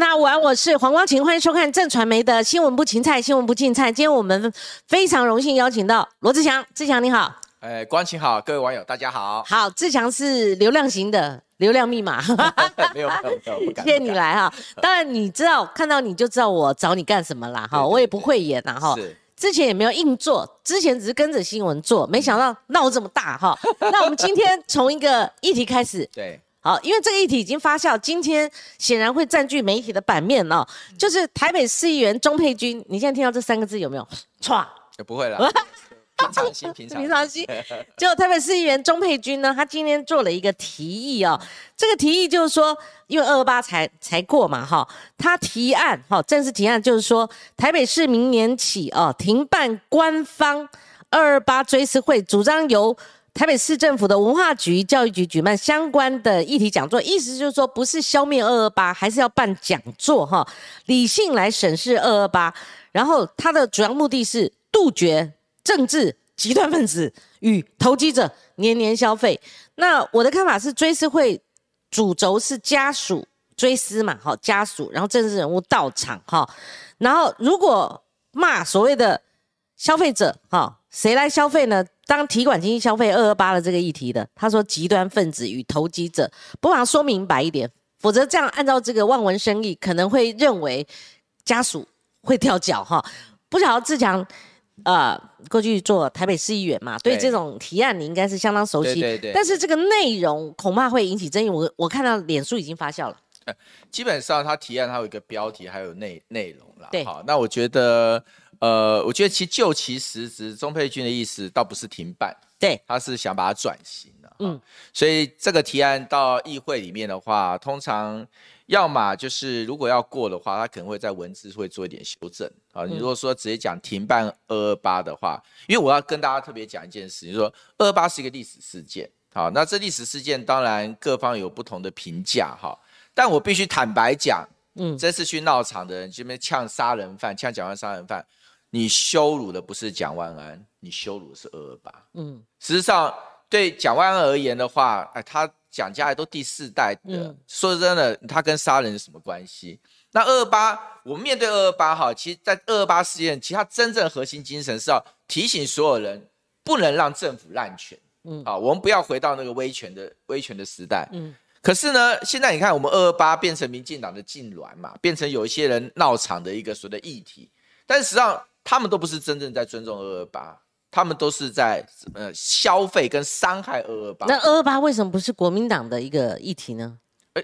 大家午安，我是黄光琴，欢迎收看正传媒的新闻不芹菜，新闻不竞菜。今天我们非常荣幸邀请到罗志祥，志祥你好，哎，光晴好，各位网友大家好。好，志祥是流量型的流量密码，没有没有没有，不敢。谢谢你来哈。当然你知道看到你就知道我找你干什么啦哈，我也不会演呐哈。是。之前也没有硬做，之前只是跟着新闻做，没想到闹这么大哈。那我们今天从一个议题开始。对。好，因为这个议题已经发酵，今天显然会占据媒体的版面哦。就是台北市议员钟佩君，你现在听到这三个字有没有？唰，不会了。平常心，平常 平常心。就台北市议员钟佩君呢，他今天做了一个提议哦。这个提议就是说，因为二二八才才过嘛，哈，他提案，哈，正式提案就是说，台北市明年起哦，停办官方二二八追思会，主张由。台北市政府的文化局、教育局举办相关的议题讲座，意思就是说，不是消灭二二八，还是要办讲座哈，理性来审视二二八。然后它的主要目的是杜绝政治极端分子与投机者年年消费。那我的看法是，追思会主轴是家属追思嘛，哈，家属，然后政治人物到场哈，然后如果骂所谓的消费者哈。谁来消费呢？当提款经济消费二二八的这个议题的，他说极端分子与投机者，不妨说明白一点，否则这样按照这个望文生义，可能会认为家属会跳脚哈。不晓得志强，呃，过去做台北市议员嘛，对这种提案你应该是相当熟悉。对对。但是这个内容恐怕会引起争议。我我看到脸书已经发酵了。基本上他提案他有一个标题，还有内内容啦。对。好，那我觉得。呃，我觉得其就其实质，钟佩君的意思倒不是停办，对，他是想把它转型的，嗯，所以这个提案到议会里面的话，通常要么就是如果要过的话，他可能会在文字会做一点修正啊。你如果说直接讲停办二二八的话，因为我要跟大家特别讲一件事，就是说二二八是一个历史事件，好，那这历史事件当然各方有不同的评价哈，但我必须坦白讲，嗯，这次去闹场的人，这边呛杀人犯，呛蒋万杀人犯。你羞辱的不是蒋万安，你羞辱的是二二八。嗯，实际上对蒋万安而言的话，哎，他蒋家都第四代的，说真的，他跟杀人有什么关系？那二二八，我们面对二二八哈，其实在二二八事件，其实它真正核心精神是要提醒所有人，不能让政府滥权。嗯，啊，我们不要回到那个威权的威权的时代。嗯，可是呢，现在你看，我们二二八变成民进党的痉挛嘛，变成有一些人闹场的一个所谓的议题，但实际上。他们都不是真正在尊重二二八，他们都是在呃消费跟伤害二二八。那二二八为什么不是国民党的一个议题呢？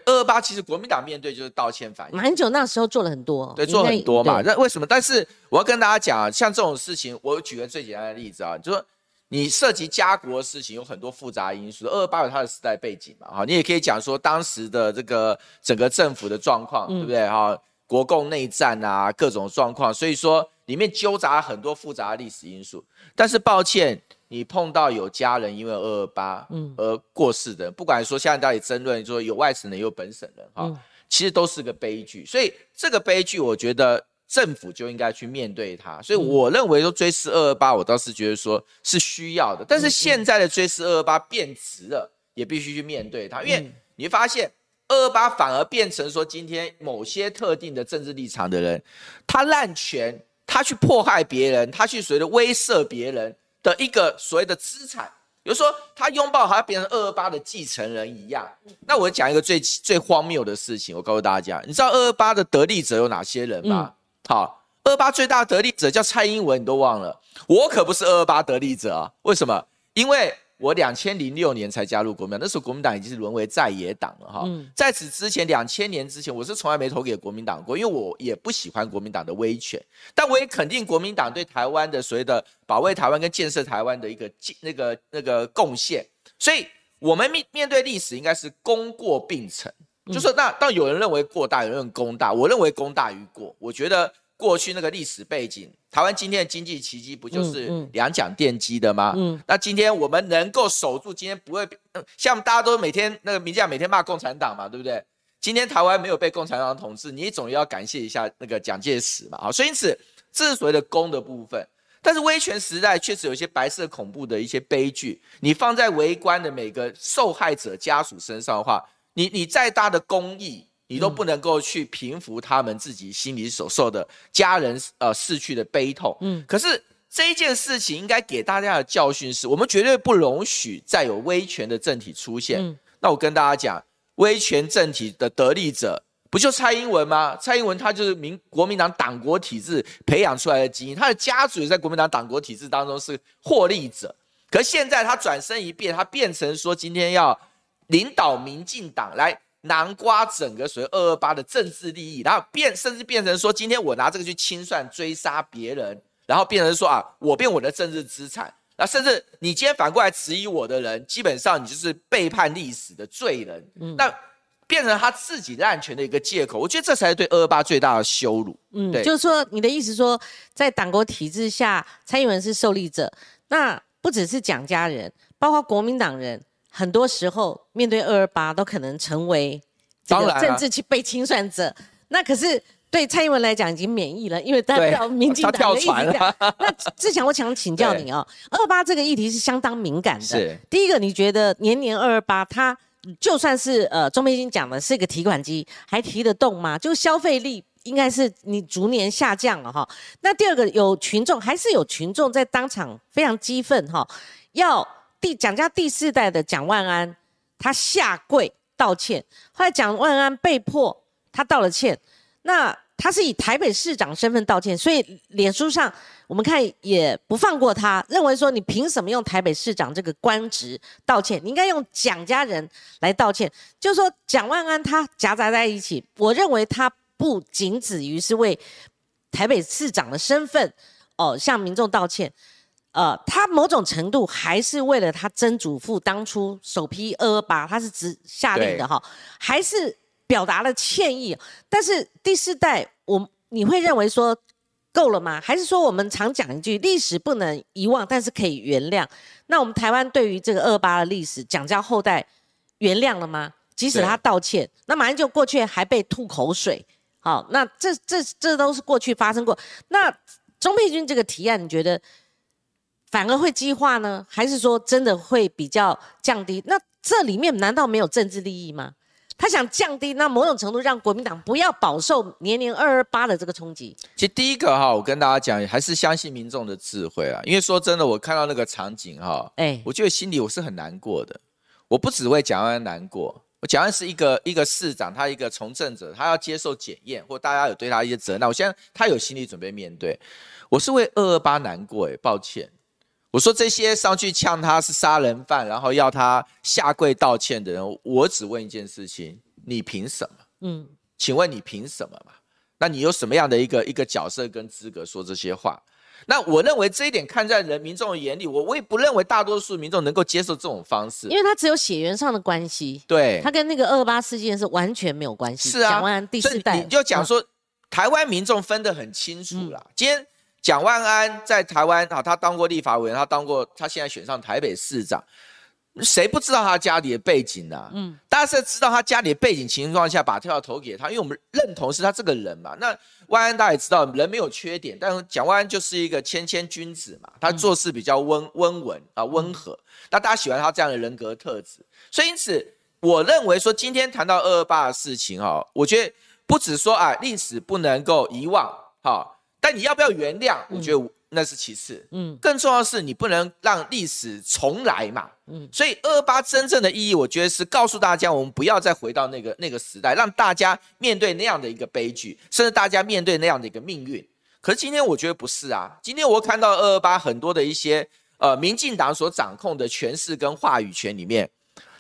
二二八其实国民党面对就是道歉反应，蛮久那时候做了很多，对，做很多嘛。那为什么？但是我要跟大家讲啊，像这种事情，我举个最简单的例子啊，就说你涉及家国的事情，有很多复杂因素。二二八有它的时代背景嘛，哈，你也可以讲说当时的这个整个政府的状况，对不对？哈，国共内战啊，各种状况，所以说。里面纠杂很多复杂的历史因素，但是抱歉，你碰到有家人因为二二八而过世的，不管说现在到底争论说有外省人有本省人哈，其实都是个悲剧。所以这个悲剧，我觉得政府就应该去面对它。所以我认为说追思二二八，我倒是觉得说是需要的。但是现在的追思二二八变迟了，也必须去面对它，因为你会发现二二八反而变成说今天某些特定的政治立场的人，他滥权。他去迫害别人，他去所谓的威慑别人的一个所谓的资产，比如说他拥抱好像变成二二八的继承人一样。那我讲一个最最荒谬的事情，我告诉大家，你知道二二八的得利者有哪些人吗？好，二二八最大的得利者叫蔡英文，你都忘了，我可不是二二八得利者啊。为什么？因为。我两千零六年才加入国民党，那时候国民党已经是沦为在野党了哈。在此之前，两千年之前，我是从来没投给国民党过，因为我也不喜欢国民党的威权。但我也肯定国民党对台湾的所谓的保卫台湾跟建设台湾的一个那个那个贡献。所以，我们面面对历史应该是功过并成，就是那当有人认为过大，有人认为功大，我认为功大于过。我觉得。过去那个历史背景，台湾今天的经济奇迹不就是两蒋奠基的吗？嗯，那今天我们能够守住，今天不会像大家都每天那个民进党每天骂共产党嘛，对不对？今天台湾没有被共产党统治，你总要感谢一下那个蒋介石嘛，啊，所以因此这是所谓的功的部分。但是威权时代确实有一些白色恐怖的一些悲剧，你放在围观的每个受害者家属身上的话，你你再大的公益。你都不能够去平复他们自己心里所受的家人呃逝去的悲痛。嗯，可是这一件事情应该给大家的教训是，我们绝对不容许再有威权的政体出现。嗯，那我跟大家讲，威权政体的得利者不就蔡英文吗？蔡英文他就是民国民党党国体制培养出来的基因，他的家族也在国民党党国体制当中是获利者。可现在他转身一变，他变成说今天要领导民进党来。南瓜整个属于二二八的政治利益，然后变甚至变成说，今天我拿这个去清算追杀别人，然后变成说啊，我变我的政治资产，那甚至你今天反过来质疑我的人，基本上你就是背叛历史的罪人，嗯那变成他自己滥权的一个借口。我觉得这才是对二二八最大的羞辱。嗯，就是说你的意思说，在党国体制下，蔡英文是受利者，那不只是蒋家人，包括国民党人。很多时候面对二二八都可能成为这个政治去被清算者，那可是对蔡英文来讲已经免疫了，因为代表 民进党的意思。那志强，我想请教你哦，二八这个议题是相当敏感的。第一个，你觉得年年二二八，它就算是呃钟培金讲的是一个提款机，还提得动吗？就消费力应该是你逐年下降了哈。那第二个，有群众还是有群众在当场非常激愤哈，要。第蒋家第四代的蒋万安，他下跪道歉。后来蒋万安被迫他道了歉，那他是以台北市长身份道歉，所以脸书上我们看也不放过他，认为说你凭什么用台北市长这个官职道歉？你应该用蒋家人来道歉。就是说蒋万安他夹杂在一起，我认为他不仅止于是为台北市长的身份哦向民众道歉。呃，他某种程度还是为了他曾祖父当初首批二二八，他是直下令的哈，还是表达了歉意。但是第四代，我你会认为说够了吗？还是说我们常讲一句，历史不能遗忘，但是可以原谅？那我们台湾对于这个二八的历史，蒋家后代原谅了吗？即使他道歉，那马上就过去，还被吐口水。好，那这这这都是过去发生过。那钟佩君这个提案，你觉得？反而会激化呢，还是说真的会比较降低？那这里面难道没有政治利益吗？他想降低，那某种程度让国民党不要饱受年年二二八的这个冲击。其实第一个哈，我跟大家讲，还是相信民众的智慧啊。因为说真的，我看到那个场景哈，哎，我觉得心里我是很难过的。我不只为蒋安难过，我蒋安是一个一个市长，他一个从政者，他要接受检验，或大家有对他一些责难。我现在他有心理准备面对，我是为二二八难过，哎，抱歉。我说这些上去呛他是杀人犯，然后要他下跪道歉的人，我只问一件事情：你凭什么？嗯，请问你凭什么嘛？那你有什么样的一个一个角色跟资格说这些话？那我认为这一点看在人民众的眼里，我我也不认为大多数民众能够接受这种方式，因为他只有血缘上的关系，对他跟那个二八事件是完全没有关系。是啊，蒋万安第四代，你就讲说台湾民众分得很清楚啦。今天。蒋万安在台湾啊，他当过立法委员，他当过，他现在选上台北市长，谁不知道他家里的背景呢？嗯，大家是知道他家里的背景情况下把票投给他，因为我们认同是他这个人嘛。那万安大家也知道，人没有缺点，但是蒋万安就是一个谦谦君子嘛，他做事比较温温文啊温和，那大家喜欢他这样的人格特质。所以因此，我认为说今天谈到二二八的事情哈，我觉得不止说啊历史不能够遗忘哈。但你要不要原谅？我觉得那是其次。嗯，更重要的是你不能让历史重来嘛。嗯，所以二二八真正的意义，我觉得是告诉大家，我们不要再回到那个那个时代，让大家面对那样的一个悲剧，甚至大家面对那样的一个命运。可是今天我觉得不是啊。今天我看到二二八很多的一些呃，民进党所掌控的权势跟话语权里面，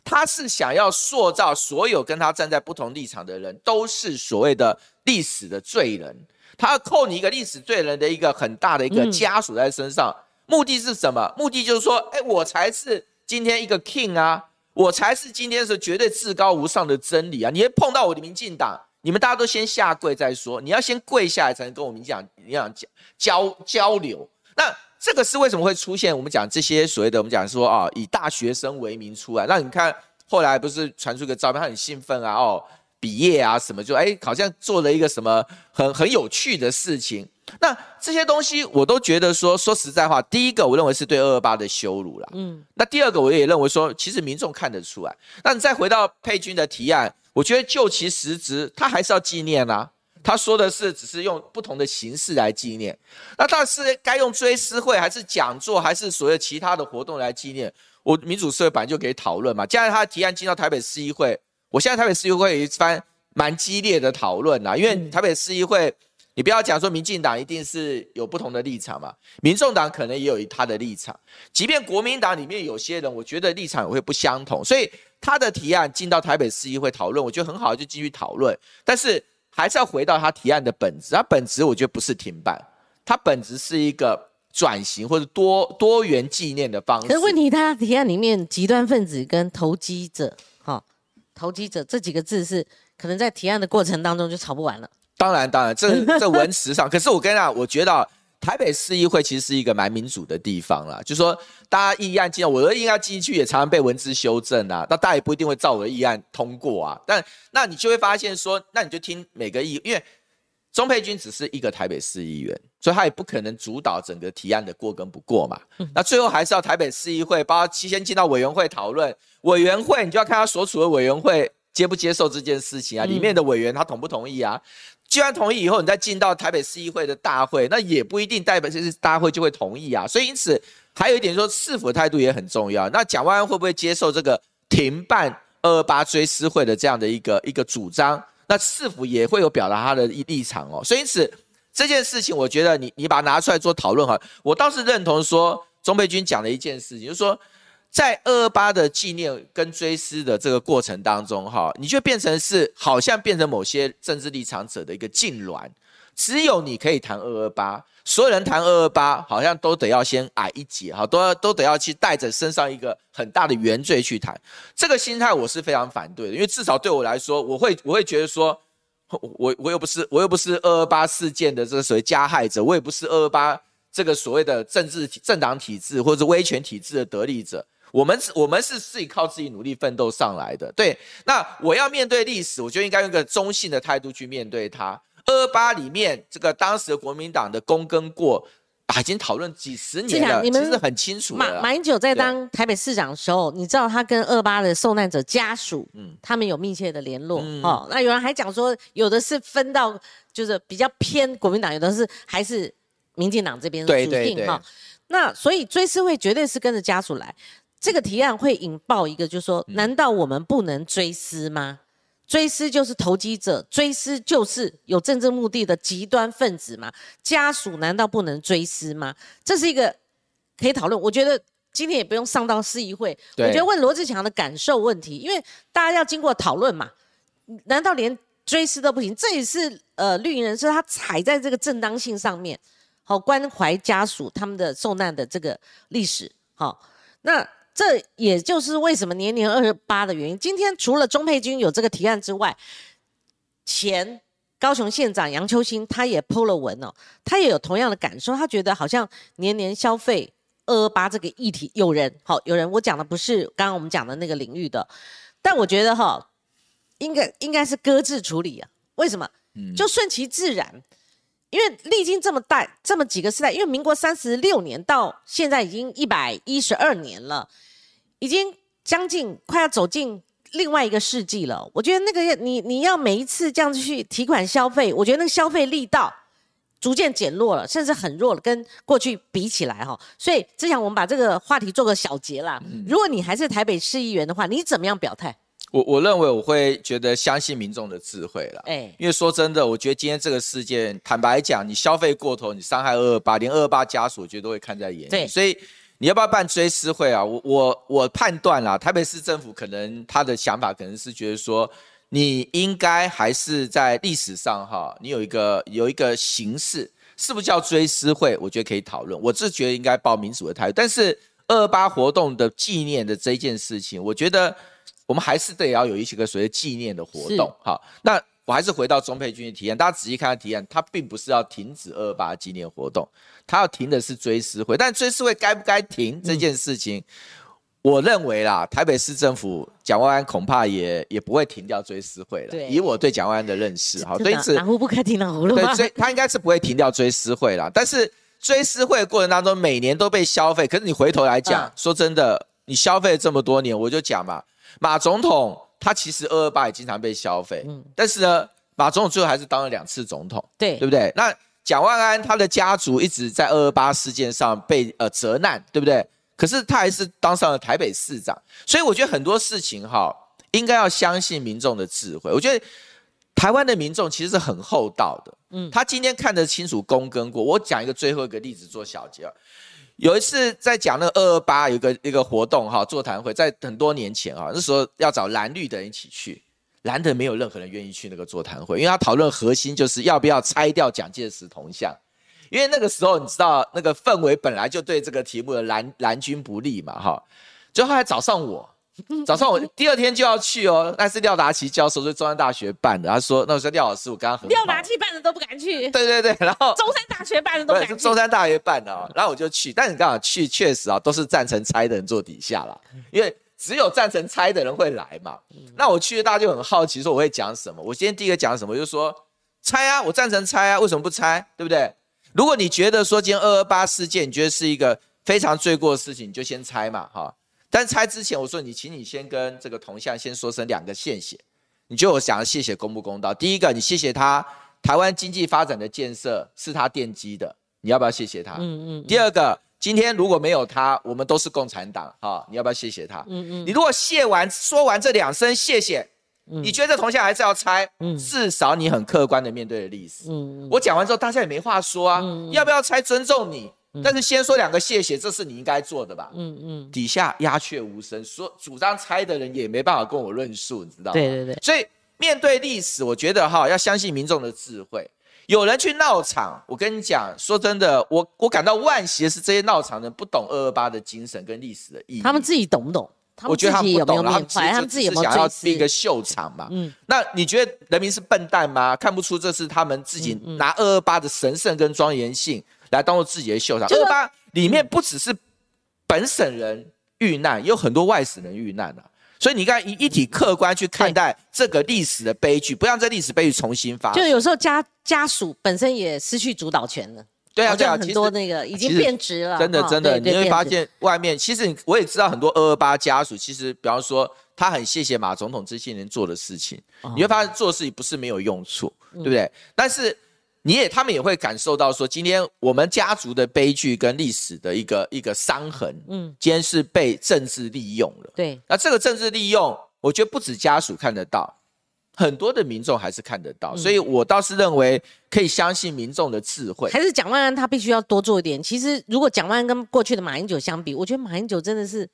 他是想要塑造所有跟他站在不同立场的人都是所谓的历史的罪人。他要扣你一个历史罪人的一个很大的一个枷锁在身上，目的是什么？目的就是说，哎，我才是今天一个 king 啊，我才是今天是绝对至高无上的真理啊！你碰到我的民进党，你们大家都先下跪再说，你要先跪下来才能跟我们讲，你讲交交流。那这个是为什么会出现？我们讲这些所谓的，我们讲说啊，以大学生为名出来。那你看后来不是传出一个照片，他很兴奋啊，哦。毕业啊，什么就哎，好像做了一个什么很很有趣的事情。那这些东西我都觉得说，说实在话，第一个我认为是对二二八的羞辱了。嗯，那第二个我也认为说，其实民众看得出来。那你再回到佩君的提案，我觉得就其实质，他还是要纪念啊。他说的是，只是用不同的形式来纪念。那但是该用追思会，还是讲座，还是所谓其他的活动来纪念？我民主社会本来就可以讨论嘛。既然他的提案进到台北市议会，我现在台北市议会有一番蛮激烈的讨论啦。因为台北市议会，你不要讲说民进党一定是有不同的立场嘛，民众党可能也有他的立场。即便国民党里面有些人，我觉得立场也会不相同，所以他的提案进到台北市议会讨论，我觉得很好，就继续讨论。但是。还是要回到他提案的本质，他本质我觉得不是停办，他本质是一个转型或者多多元纪念的方式。可是问题，他提案里面极端分子跟投机者，哈，投机者这几个字是可能在提案的过程当中就吵不完了。当然，当然，这 这文词上，可是我跟你讲，我觉得。台北市议会其实是一个蛮民主的地方啦，就是说大家议案进，我的议案进去也常常被文字修正啊，那大家也不一定会照我的议案通过啊。但那你就会发现说，那你就听每个议，因为钟佩君只是一个台北市议员，所以他也不可能主导整个提案的过跟不过嘛。那最后还是要台北市议会，包括提前进到委员会讨论，委员会你就要看他所处的委员会接不接受这件事情啊，里面的委员他同不同意啊。既然同意以后，你再进到台北市议会的大会，那也不一定代表这是大会就会同意啊。所以因此还有一点说，市府的态度也很重要。那蒋万安会不会接受这个停办二二八追思会的这样的一个一个主张？那市府也会有表达他的立场哦。所以因此这件事情，我觉得你你把它拿出来做讨论哈，我倒是认同说钟佩君讲的一件事情，就是说。在二二八的纪念跟追思的这个过程当中，哈，你就变成是好像变成某些政治立场者的一个痉挛。只有你可以谈二二八，所有人谈二二八，好像都得要先矮一截，哈，都要都得要去带着身上一个很大的原罪去谈。这个心态我是非常反对的，因为至少对我来说，我会我会觉得说，我我又不是我又不是二二八事件的这个所谓加害者，我也不是二二八这个所谓的政治政党体制或者威权体制的得利者。我们是，我们是自己靠自己努力奋斗上来的。对，那我要面对历史，我就应该用一个中性的态度去面对它。二八里面这个当时的国民党的功跟过，已经讨论几十年了，其实很清楚。马马英九在当台北市长的时候，你知道他跟二八的受难者家属，嗯，他们有密切的联络。哦，那有人还讲说，有的是分到就是比较偏国民党，有的是还是民进党这边主定哈。那所以追思会绝对是跟着家属来。这个提案会引爆一个，就是说，难道我们不能追思吗？追思就是投机者，追思就是有政治目的的极端分子嘛？家属难道不能追思吗？这是一个可以讨论。我觉得今天也不用上到市议会，我觉得问罗志强的感受问题，因为大家要经过讨论嘛。难道连追思都不行？这也是呃绿营人士他踩在这个正当性上面，好关怀家属他们的受难的这个历史，好那。这也就是为什么年年二十八的原因。今天除了钟佩君有这个提案之外，前高雄县长杨秋兴他也 PO 了文哦，他也有同样的感受，他觉得好像年年消费二二八这个议题，有人好有人，我讲的不是刚刚我们讲的那个领域的，但我觉得哈，应该应该是搁置处理啊。为什么？就顺其自然。因为历经这么大这么几个时代，因为民国三十六年到现在已经一百一十二年了，已经将近快要走进另外一个世纪了。我觉得那个你你要每一次这样子去提款消费，我觉得那个消费力道逐渐减弱了，甚至很弱了，跟过去比起来哈。所以只想我们把这个话题做个小结啦。如果你还是台北市议员的话，你怎么样表态？我我认为我会觉得相信民众的智慧了，哎，因为说真的，我觉得今天这个事件，坦白讲，你消费过头，你伤害二二八，连二二八家属，我觉得都会看在眼里。对，所以你要不要办追思会啊？我我我判断啦，台北市政府可能他的想法可能是觉得说，你应该还是在历史上哈，你有一个有一个形式，是不是叫追思会？我觉得可以讨论。我是觉得应该报民主的态度，但是二二八活动的纪念的这件事情，我觉得。我们还是得要有一些个所谓纪念的活动，好，那我还是回到钟佩君的提案，大家仔细看看提案，他并不是要停止二二八纪念活动，他要停的是追思会，但追思会该不该停这件事情，我认为啦，台北市政府蒋万安恐怕也也不会停掉追思会了，以我对蒋万安的认识，好，所以哪壶不开提哪壶了对，所以他应该是不会停掉追思会了，但是追思会的过程当中，每年都被消费，可是你回头来讲，说真的，你消费这么多年，我就讲嘛。马总统他其实二二八也经常被消费，但是呢，马总统最后还是当了两次总统，对对不对？那蒋万安他的家族一直在二二八事件上被呃责难，对不对？可是他还是当上了台北市长，所以我觉得很多事情哈，应该要相信民众的智慧。我觉得台湾的民众其实是很厚道的，嗯，他今天看得清楚公跟过。我讲一个最后一个例子做小结。有一次在讲那个二二八有个一个活动哈，座谈会，在很多年前啊，那时候要找蓝绿的人一起去。蓝的没有任何人愿意去那个座谈会，因为他讨论核心就是要不要拆掉蒋介石铜像，因为那个时候你知道那个氛围本来就对这个题目的蓝蓝军不利嘛，哈。最后还找上我，早上我第二天就要去哦，那是廖达奇教授，是中山大学办的。他说那我说廖老师我刚刚很廖达奇办的都不敢去，对对对，然后中山大学办的都不敢去，中山大学办的哦，然后我就去，但你刚好去确实啊，都是赞成拆的人坐底下了，因为。只有赞成拆的人会来嘛？那我去，大家就很好奇，说我会讲什么？我今天第一个讲什么，就是说拆啊，我赞成拆啊，为什么不拆？对不对？如果你觉得说今天二二八事件，你觉得是一个非常罪过的事情，你就先拆嘛，哈。但拆之前，我说你，请你先跟这个铜像先说声两个谢谢。你觉得我想要谢谢公不公道？第一个，你谢谢他台湾经济发展的建设是他奠基的，你要不要谢谢他？嗯嗯。第二个。今天如果没有他，我们都是共产党哈！你要不要谢谢他？嗯嗯。你如果谢完说完这两声谢谢，你觉得这铜像还是要拆？嗯。至少你很客观的面对了历史。嗯我讲完之后，大家也没话说啊。嗯。要不要拆？尊重你。但是先说两个谢谢，这是你应该做的吧？嗯嗯。底下鸦雀无声，说主张拆的人也没办法跟我论述，你知道吗？对对对。所以面对历史，我觉得哈，要相信民众的智慧。有人去闹场，我跟你讲，说真的，我我感到惋惜的是，这些闹场人不懂二二八的精神跟历史的意义。他们自己懂不懂？我觉得他们不懂，他们只是想要编一个秀场嘛。嗯，那你觉得人民是笨蛋吗？看不出这是他们自己拿二二八的神圣跟庄严性来当做自己的秀场？二二八里面不只是本省人遇难，也有很多外省人遇难啊。所以你看，一一体客观去看待这个历史的悲剧，不让这历史悲剧重新发。就有时候家家属本身也失去主导权了。对啊，对啊，很多那个已经变质了。真的，真的，你会发现外面其实我也知道很多二二八家属，其实比方说他很谢谢马总统这些年做的事情，你会发现做事情不是没有用处，对不对？但是。你也，他们也会感受到说，今天我们家族的悲剧跟历史的一个一个伤痕，嗯，今天是被政治利用了。对，那这个政治利用，我觉得不止家属看得到，很多的民众还是看得到。所以我倒是认为可以相信民众的智慧。还是蒋万安他必须要多做一点。其实如果蒋万安跟过去的马英九相比，我觉得马英九真的是。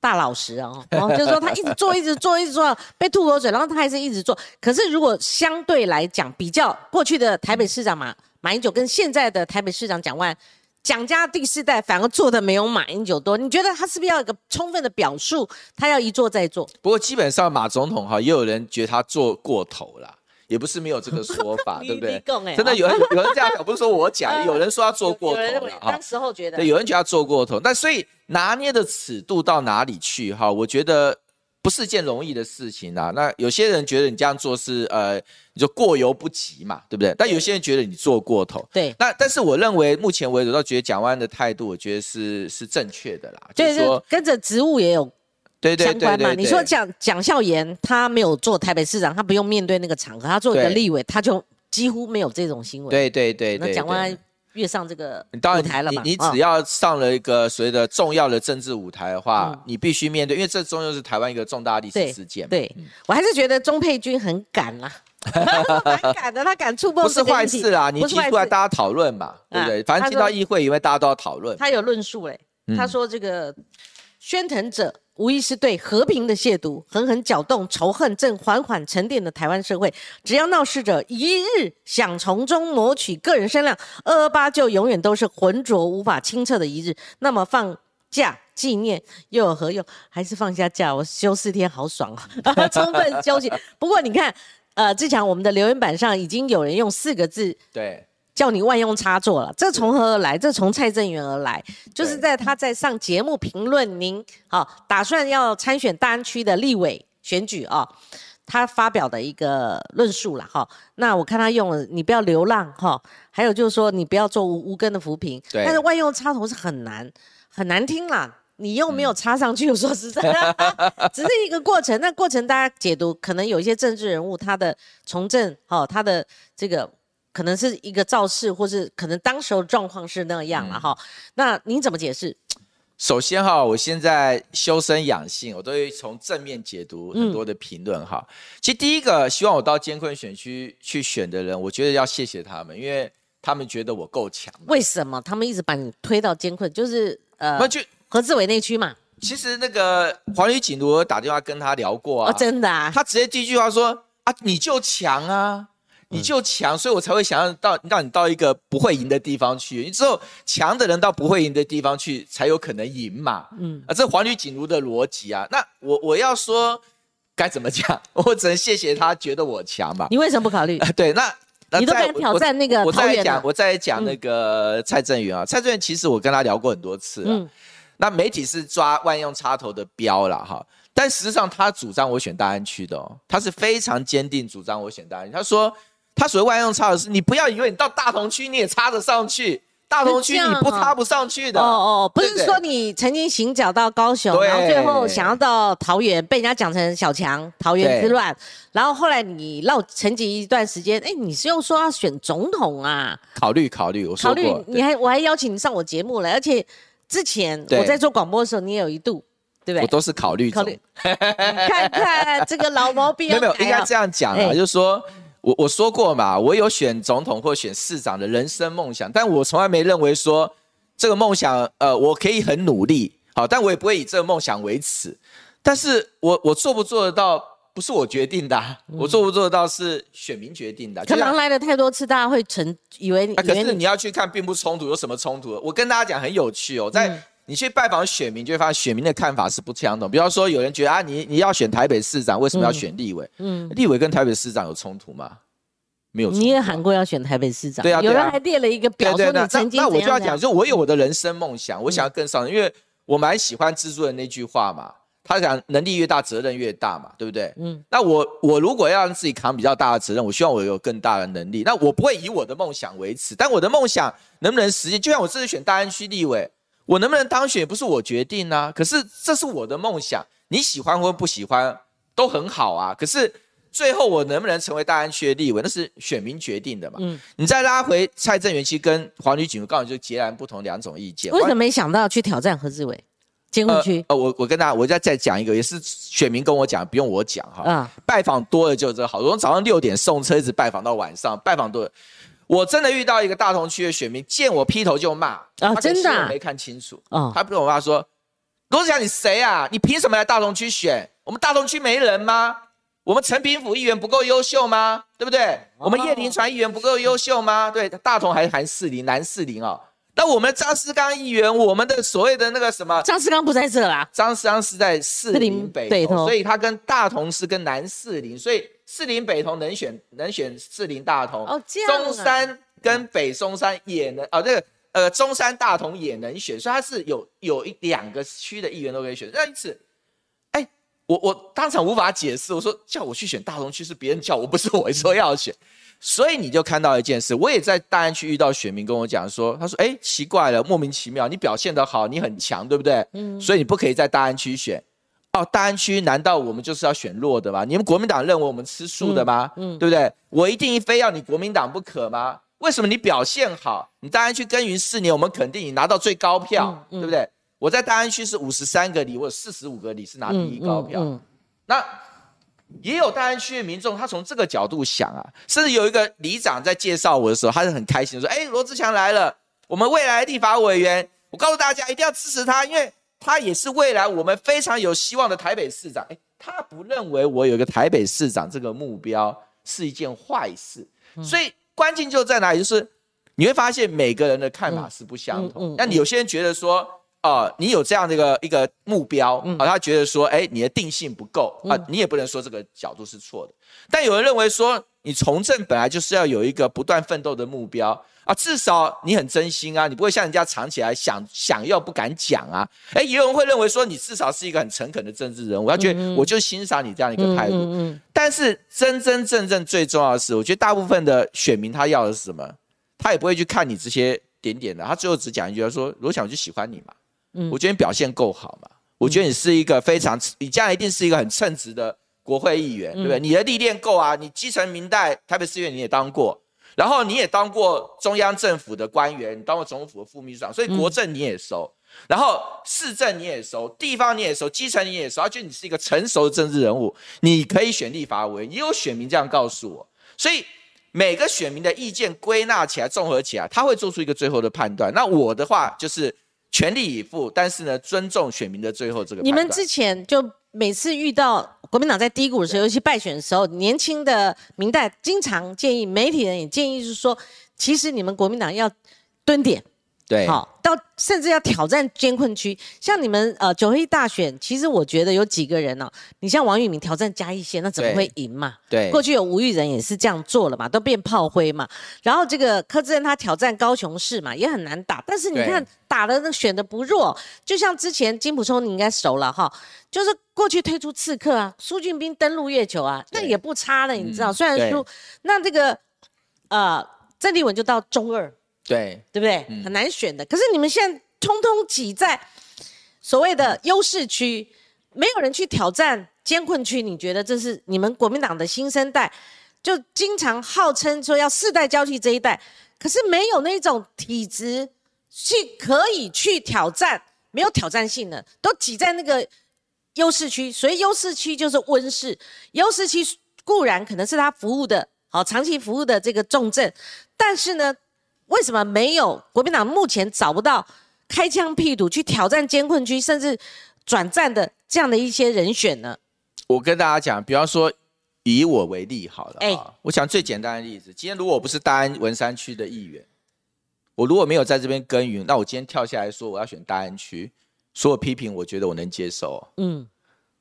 大老实哦，就是说他一直做，一直做，一直做，被吐口水，然后他还是一直做。可是如果相对来讲，比较过去的台北市长马马英九跟现在的台北市长蒋万蒋家第四代反而做的没有马英九多，你觉得他是不是要一个充分的表述？他要一做再做？不过基本上马总统哈，也有人觉得他做过头了。也不是没有这个说法，对不对？真的有人有人这样讲，不是说我讲，有人说他做过头了啊。当时候觉得，对，有人觉得他做过头，但所以拿捏的尺度到哪里去哈？我觉得不是件容易的事情啊。那有些人觉得你这样做是呃，你就过犹不及嘛，对不对？但有些人觉得你做过头。对。那但是我认为目前为止，倒觉得蒋万的态度，我觉得是是正确的啦。就是说，跟着职务也有对。相关嘛？你说蒋蒋孝严他没有做台北市长，他不用面对那个场合，他做一个立委，他就几乎没有这种新闻。对对对那蒋万安跃上这个舞台了嘛？你你只要上了一个所谓的重要的政治舞台的话，你必须面对，因为这终究是台湾一个重大历史事件。对，我还是觉得钟佩君很敢啦，蛮敢的，他敢触碰。不是坏事啊，你提出来大家讨论嘛，对不对？反正进到议会，因为大家都要讨论。他有论述嘞，他说这个宣腾者。无疑是对和平的亵渎，狠狠搅动仇恨正缓缓沉淀的台湾社会。只要闹事者一日想从中谋取个人声量，二二八就永远都是浑浊无法清澈的一日。那么放假纪念又有何用？还是放下假，我休四天好爽啊，充分休息。不过你看，呃，之前我们的留言板上已经有人用四个字，对。叫你万用插座了，这从何而来？这从蔡正元而来，就是在他在上节目评论您好打算要参选大安区的立委选举啊，他发表的一个论述了哈。那我看他用了，你不要流浪哈，还有就是说你不要做无无根的扶贫。对。但是万用插头是很难很难听啦，你又没有插上去，我说实在，只是一个过程。那过程大家解读，可能有一些政治人物他的从政，哦，他的这个可能是一个造势，或是可能当时候状况是那样了哈。那您怎么解释？首先哈，我现在修身养性，我都会从正面解读很多的评论哈。其实第一个，希望我到监困选区去选的人，我觉得要谢谢他们，因为他们觉得我够强。为什么他们一直把你推到监困？就是呃，那就何志伟那区嘛。其实那个黄宇锦，我打电话跟他聊过啊，真的啊，他直接第一句话说啊，你就强啊。你就强，所以我才会想要到让你到一个不会赢的地方去。你只有强的人到不会赢的地方去，才有可能赢嘛。嗯，啊，这黄女锦如的逻辑啊。那我我要说该怎么讲，我只能谢谢他觉得我强吧。你为什么不考虑？对，那你都敢挑战那个我再讲，我再讲那个蔡正元啊。蔡正元其实我跟他聊过很多次啊。那媒体是抓万用插头的标了哈，但实际上他主张我选大安区的，哦，他是非常坚定主张我选大安区。他说。他所谓万用插的是，你不要以为你到大同区你也插得上去，大同区你不插不上去的。哦哦，不是说你曾经行脚到高雄，然后最后想要到桃园，被人家讲成小强，桃园之乱，然后后来你绕沉寂一段时间，哎，你是又说要选总统啊？考虑考虑，我说考虑，你还我还邀请你上我节目了，而且之前我在做广播的时候，你也有一度，对不对？我都是考虑考虑，看看这个老毛病。没有没有，应该这样讲啊，就是说。我我说过嘛，我有选总统或选市长的人生梦想，但我从来没认为说这个梦想，呃，我可以很努力，好，但我也不会以这个梦想为耻。但是我我做不做得到，不是我决定的，我做不做得到是选民决定的。可能来了太多次，大家会成以为你。可是你要去看，并不冲突，有什么冲突？我跟大家讲很有趣哦，在。你去拜访选民，就会发现选民的看法是不相同。比方说，有人觉得啊，你你要选台北市长，为什么要选立委？嗯，立委跟台北市长有冲突吗？没有。你也喊过要选台北市长，对啊，有人还列了一个表，说你曾经那我就要讲，就我有我的人生梦想，我想要更上，因为我蛮喜欢蜘蛛人那句话嘛，他讲能力越大，责任越大嘛，对不对？嗯。那我我如果要让自己扛比较大的责任，我希望我有更大的能力。那我不会以我的梦想为耻，但我的梦想能不能实现？就像我这次选大安区立委。我能不能当选不是我决定啊，可是这是我的梦想，你喜欢或不喜欢都很好啊。可是最后我能不能成为大安区的立委，那是选民决定的嘛。嗯，你再拉回蔡正元，其实跟黄女锦刚好就截然不同两种意见。为什么没想到去挑战何志伟？监护区？呃，我我跟大家，我再再讲一个，也是选民跟我讲，不用我讲哈。嗯。拜访多了就这好，从早上六点送车一直拜访到晚上，拜访多了。我真的遇到一个大同区的选民，见我劈头就骂啊！真的没看清楚啊！他跟我妈说：“罗志祥，你谁啊？你凭什么来大同区选？我们大同区没人吗？我们陈平府议员不够优秀吗？对不对？我们叶林传议员不够优秀吗？对，大同还是含四林、南四林哦。那我们张思刚议员，我们的所谓的那个什么？张思刚不在这啦。张思刚是在四林北投，所以他跟大同是跟南四林，所以。四林北同能选能选四林大同，哦，这样中山跟北松山也能，哦，这个呃中山大同也能选，所以他是有有一两个区的议员都可以选。那因此，哎，我我当场无法解释，我说叫我去选大同区是别人叫我，不是我说要选。所以你就看到一件事，我也在大安区遇到选民跟我讲说，他说，哎，奇怪了，莫名其妙，你表现得好，你很强，对不对？嗯，所以你不可以在大安区选。哦，大安区难道我们就是要选弱的吗？你们国民党认为我们吃素的吗？嗯，对不对？我一定非要你国民党不可吗？为什么你表现好，你大安区耕耘四年，我们肯定你拿到最高票，对不对？我在大安区是五十三个里，我有四十五个里是拿第一高票。那也有大安区的民众，他从这个角度想啊，甚至有一个里长在介绍我的时候，他是很开心说：“哎，罗志强来了，我们未来立法委员，我告诉大家一定要支持他，因为。”他也是未来我们非常有希望的台北市长。哎，他不认为我有一个台北市长这个目标是一件坏事。所以关键就在哪里？就是你会发现每个人的看法是不相同。那你有些人觉得说，哦，你有这样的一个一个目标，啊，他觉得说，哎，你的定性不够啊，你也不能说这个角度是错的。但有人认为说，你从政本来就是要有一个不断奋斗的目标。啊，至少你很真心啊，你不会像人家藏起来想想要不敢讲啊。哎，也有人会认为说你至少是一个很诚恳的政治人物，他觉得我就欣赏你这样一个态度。嗯但是真真正正最重要的是，我觉得大部分的选民他要的是什么？他也不会去看你这些点点的，他最后只讲一句，他说：“罗翔我就喜欢你嘛。”我觉得你表现够好嘛，我觉得你是一个非常，你将来一定是一个很称职的国会议员，对不对？你的历练够啊，你基层民代台北市议员你也当过，然后你也当过中央政府的官员，你当过总府的副秘书长，所以国政你也熟，然后市政你也熟，地方你也熟，基层你也熟，而且你是一个成熟的政治人物，你可以选立法委，也有选民这样告诉我，所以。每个选民的意见归纳起来，综合起来，他会做出一个最后的判断。那我的话就是全力以赴，但是呢，尊重选民的最后这个。你们之前就每次遇到国民党在低谷的时候，尤其败选的时候，年轻的民代经常建议，媒体人也建议，是说，其实你们国民党要蹲点。对，好，到甚至要挑战监困区，像你们呃九合一大选，其实我觉得有几个人呢？你像王玉敏挑战嘉义县，那怎么会赢嘛？对，过去有吴玉仁也是这样做了嘛，都变炮灰嘛。然后这个柯志恩他挑战高雄市嘛，也很难打，但是你看打的那选的不弱，就像之前金普聪你应该熟了哈，就是过去推出刺客啊，苏俊斌登陆月球啊，那也不差了，你知道？虽然输，那这个呃郑丽文就到中二。对，对不对？很难选的。可是你们现在通通挤在所谓的优势区，没有人去挑战艰困区。你觉得这是你们国民党的新生代，就经常号称说要世代交替这一代，可是没有那种体质去可以去挑战，没有挑战性的，都挤在那个优势区。所以优势区就是温室，优势区固然可能是他服务的好长期服务的这个重症，但是呢？为什么没有国民党目前找不到开疆辟土去挑战监困区，甚至转战的这样的一些人选呢？我跟大家讲，比方说以我为例好了，哎，我讲最简单的例子，今天如果我不是大安文山区的议员，我如果没有在这边耕耘，那我今天跳下来说我要选大安区，所有批评我觉得我能接受，嗯，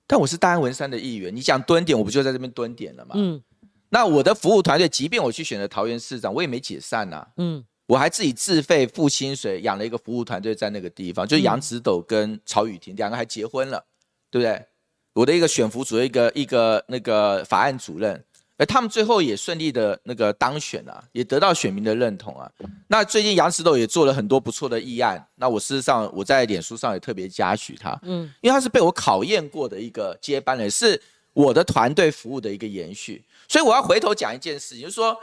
但我是大安文山的议员，你讲蹲点，我不就在这边蹲点了吗？嗯，那我的服务团队，即便我去选择桃园市长，我也没解散呐，嗯。我还自己自费付薪水养了一个服务团队在那个地方，就是杨子斗跟曹雨婷两个还结婚了，对不对？我的一个选服组一个一个那个法案主任，而他们最后也顺利的那个当选了，也得到选民的认同啊。那最近杨子斗也做了很多不错的议案，那我事实上我在脸书上也特别嘉许他，嗯，因为他是被我考验过的一个接班人，是我的团队服务的一个延续。所以我要回头讲一件事情，就是说。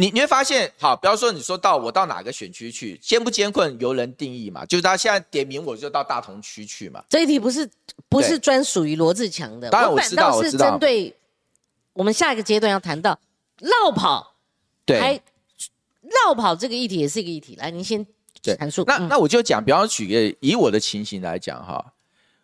你你会发现，好，比方说你说到我到哪个选区去，艰不艰困由人定义嘛，就是他现在点名我就到大同区去嘛。这一题不是不是专属于罗志强的，当然我知道，我是针对我们下一个阶段要谈到绕跑，对，绕跑这个议题也是一个议题。来，您先阐述。那那我就讲，比方举个以我的情形来讲哈。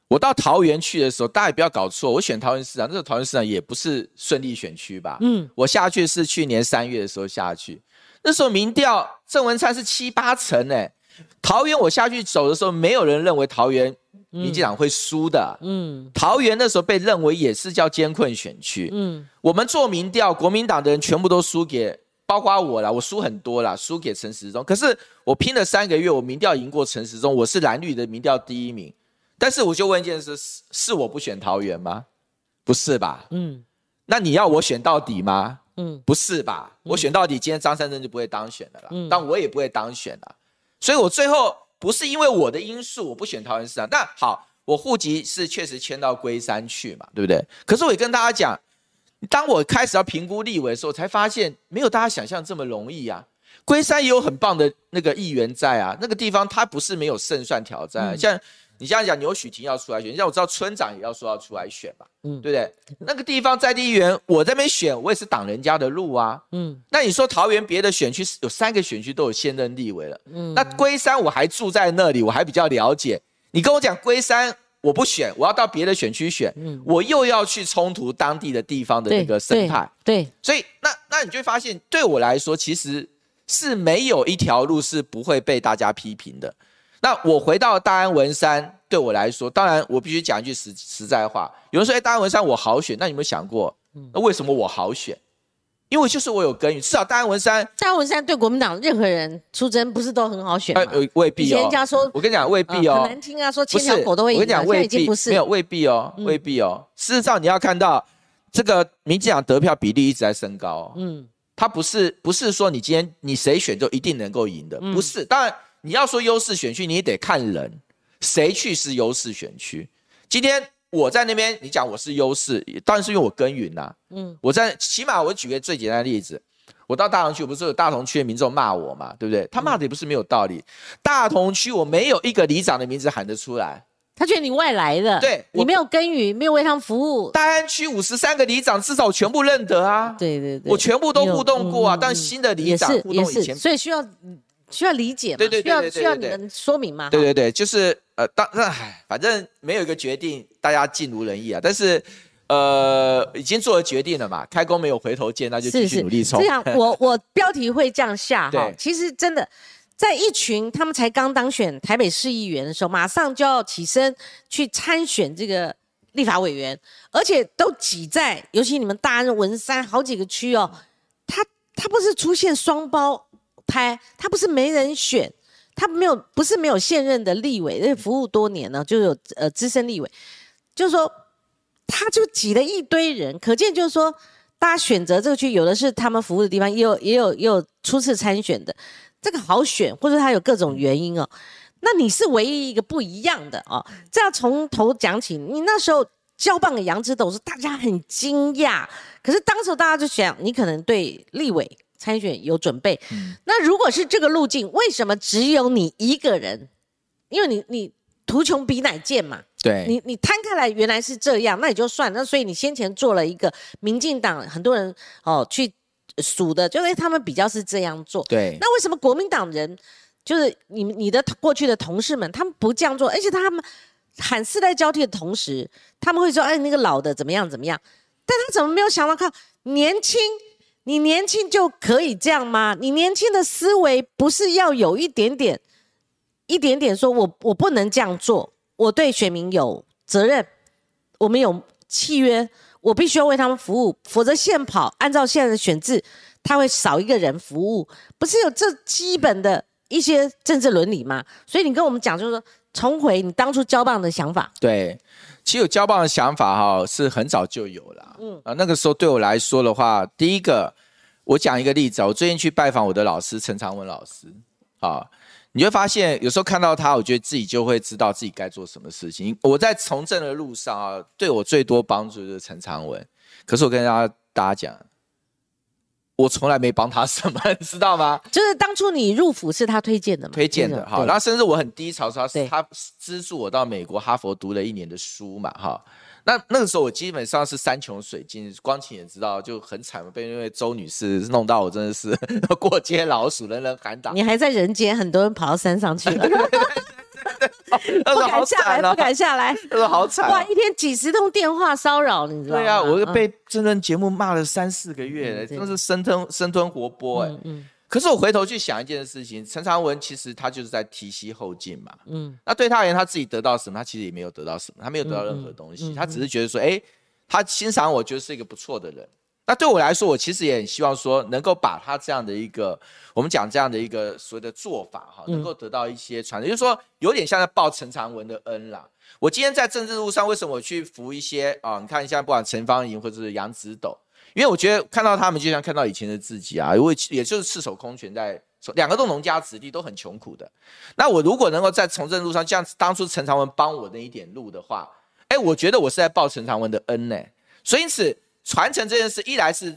我到桃园去的时候，大家也不要搞错，我选桃园市长，那个桃园市长也不是顺利选区吧？嗯，我下去是去年三月的时候下去，那时候民调郑文灿是七八成诶，桃园我下去走的时候，没有人认为桃园民进党会输的。嗯，桃园那时候被认为也是叫艰困选区。嗯，我们做民调，国民党的人全部都输给，包括我啦，我输很多啦，输给陈时中。可是我拼了三个月，我民调赢过陈时中，我是蓝绿的民调第一名。但是我就问一件事：是是我不选桃园吗？不是吧？嗯，那你要我选到底吗？嗯，不是吧？我选到底，今天张三珍就不会当选的了。嗯，但我也不会当选了。所以我最后不是因为我的因素，我不选桃园市长。但好，我户籍是确实迁到龟山去嘛，对不对？可是我也跟大家讲，当我开始要评估立委的时候，才发现没有大家想象这么容易啊。龟山也有很棒的那个议员在啊，那个地方他不是没有胜算挑战，像。你现在讲牛许婷要出来选，像我知道村长也要说要出来选嘛，嗯，对不对？那个地方在地议员，我这边选，我也是挡人家的路啊，嗯。那你说桃园别的选区有三个选区都有现任立委了，嗯。那龟山我还住在那里，我还比较了解。你跟我讲龟山我不选，我要到别的选区选，嗯，我又要去冲突当地的地方的那个生态，对。所以那那你就会发现，对我来说，其实是没有一条路是不会被大家批评的。那我回到大安文山，对我来说，当然我必须讲一句实实在话。有人说，哎，大安文山我好选，那你有没有想过，那为什么我好选？因为就是我有根源，至少大安文山，大安文山对国民党任何人出征，不是都很好选吗？未必哦。人家说，我跟你讲，未必哦。很难听啊，说千条狗都会赢。我跟你讲，未必不是，没有未必哦，未必哦。事实上，你要看到这个民进党得票比例一直在升高。嗯，他不是不是说你今天你谁选就一定能够赢的，不是。当然。你要说优势选区，你也得看人，谁去是优势选区。今天我在那边，你讲我是优势，当然是因为我耕耘呐。嗯，我在起码我举个最简单的例子，我到大同区，不是有大同区的民众骂我嘛，对不对？他骂的也不是没有道理。大同区我没有一个里长的名字喊得出来。他觉得你外来的，对你没有耕耘，没有为他们服务。大安区五十三个里长，至少全部认得啊。对对对，我全部都互动过啊。但新的里长互动以前，所以需要需要理解嘛？对对对需要需要你们说明吗？对对对，就是呃，当那反正没有一个决定，大家尽如人意啊。但是呃，已经做了决定了嘛，开工没有回头箭，那就继续努力冲。这样，我我标题会这样下哈。其实真的。在一群他们才刚当选台北市议员的时候，马上就要起身去参选这个立法委员，而且都挤在，尤其你们大安、文山好几个区哦，他他不是出现双胞胎，他不是没人选，他没有不是没有现任的立委，因为服务多年呢，就有呃资深立委，就是说他就挤了一堆人，可见就是说大家选择这个区，有的是他们服务的地方，也有也有也有初次参选的。这个好选，或者他有各种原因哦。那你是唯一一个不一样的哦。这要从头讲起。你那时候交棒给杨之斗是大家很惊讶，可是当时大家就想，你可能对立委参选有准备。那如果是这个路径，为什么只有你一个人？因为你你图穷匕乃见嘛。对，你你摊开来原来是这样，那也就算。那所以你先前做了一个民进党，很多人哦去。数的，就是他们比较是这样做。对，那为什么国民党人就是你你的过去的同事们，他们不这样做？而且他们喊世代交替的同时，他们会说：“哎，那个老的怎么样怎么样？”但他怎么没有想到，靠年轻，你年轻就可以这样吗？你年轻的思维不是要有一点点、一点点说，我我不能这样做，我对选民有责任，我们有契约。我必须要为他们服务，否则现跑按照现在的选制，他会少一个人服务，不是有这基本的一些政治伦理吗？所以你跟我们讲，就是说重回你当初交棒的想法。对，其实有交棒的想法哈，是很早就有了。嗯啊，那个时候对我来说的话，第一个，我讲一个例子我最近去拜访我的老师陈长文老师，啊。你会发现，有时候看到他，我觉得自己就会知道自己该做什么事情。我在从政的路上啊，对我最多帮助就是陈长文。可是我跟大家大家讲，我从来没帮他什么，你知道吗？就是当初你入府是他推荐的嘛？推荐的哈，然后甚至我很低潮，他他资助我到美国哈佛读了一年的书嘛，哈。那那个时候我基本上是山穷水尽，光晴也知道就很惨嘛，被那位周女士弄到我真的是 过街老鼠，人人喊打。你还在人间，很多人跑到山上去了，不敢下来，不敢下来，他说好惨。哇，一天几十通电话骚扰，你知道吗？对啊，我被真人节目骂了三四个月，真的是生吞生吞活剥哎。可是我回头去想一件事情，陈长文其实他就是在提携后进嘛，嗯，那对他而言，他自己得到什么？他其实也没有得到什么，他没有得到任何东西，他只是觉得说，哎，他欣赏我，觉得是一个不错的人。那对我来说，我其实也很希望说，能够把他这样的一个，我们讲这样的一个所谓的做法哈，能够得到一些传承，就是说有点像在报陈长文的恩啦。我今天在政治路上，为什么我去扶一些啊？你看一下不管陈芳莹或者是杨子斗。因为我觉得看到他们就像看到以前的自己啊，因为也就是赤手空拳在，两个都农家子弟都很穷苦的。那我如果能够在从政路上，像当初陈长文帮我那一点路的话，哎，我觉得我是在报陈长文的恩呢。所以因此传承这件事，一来是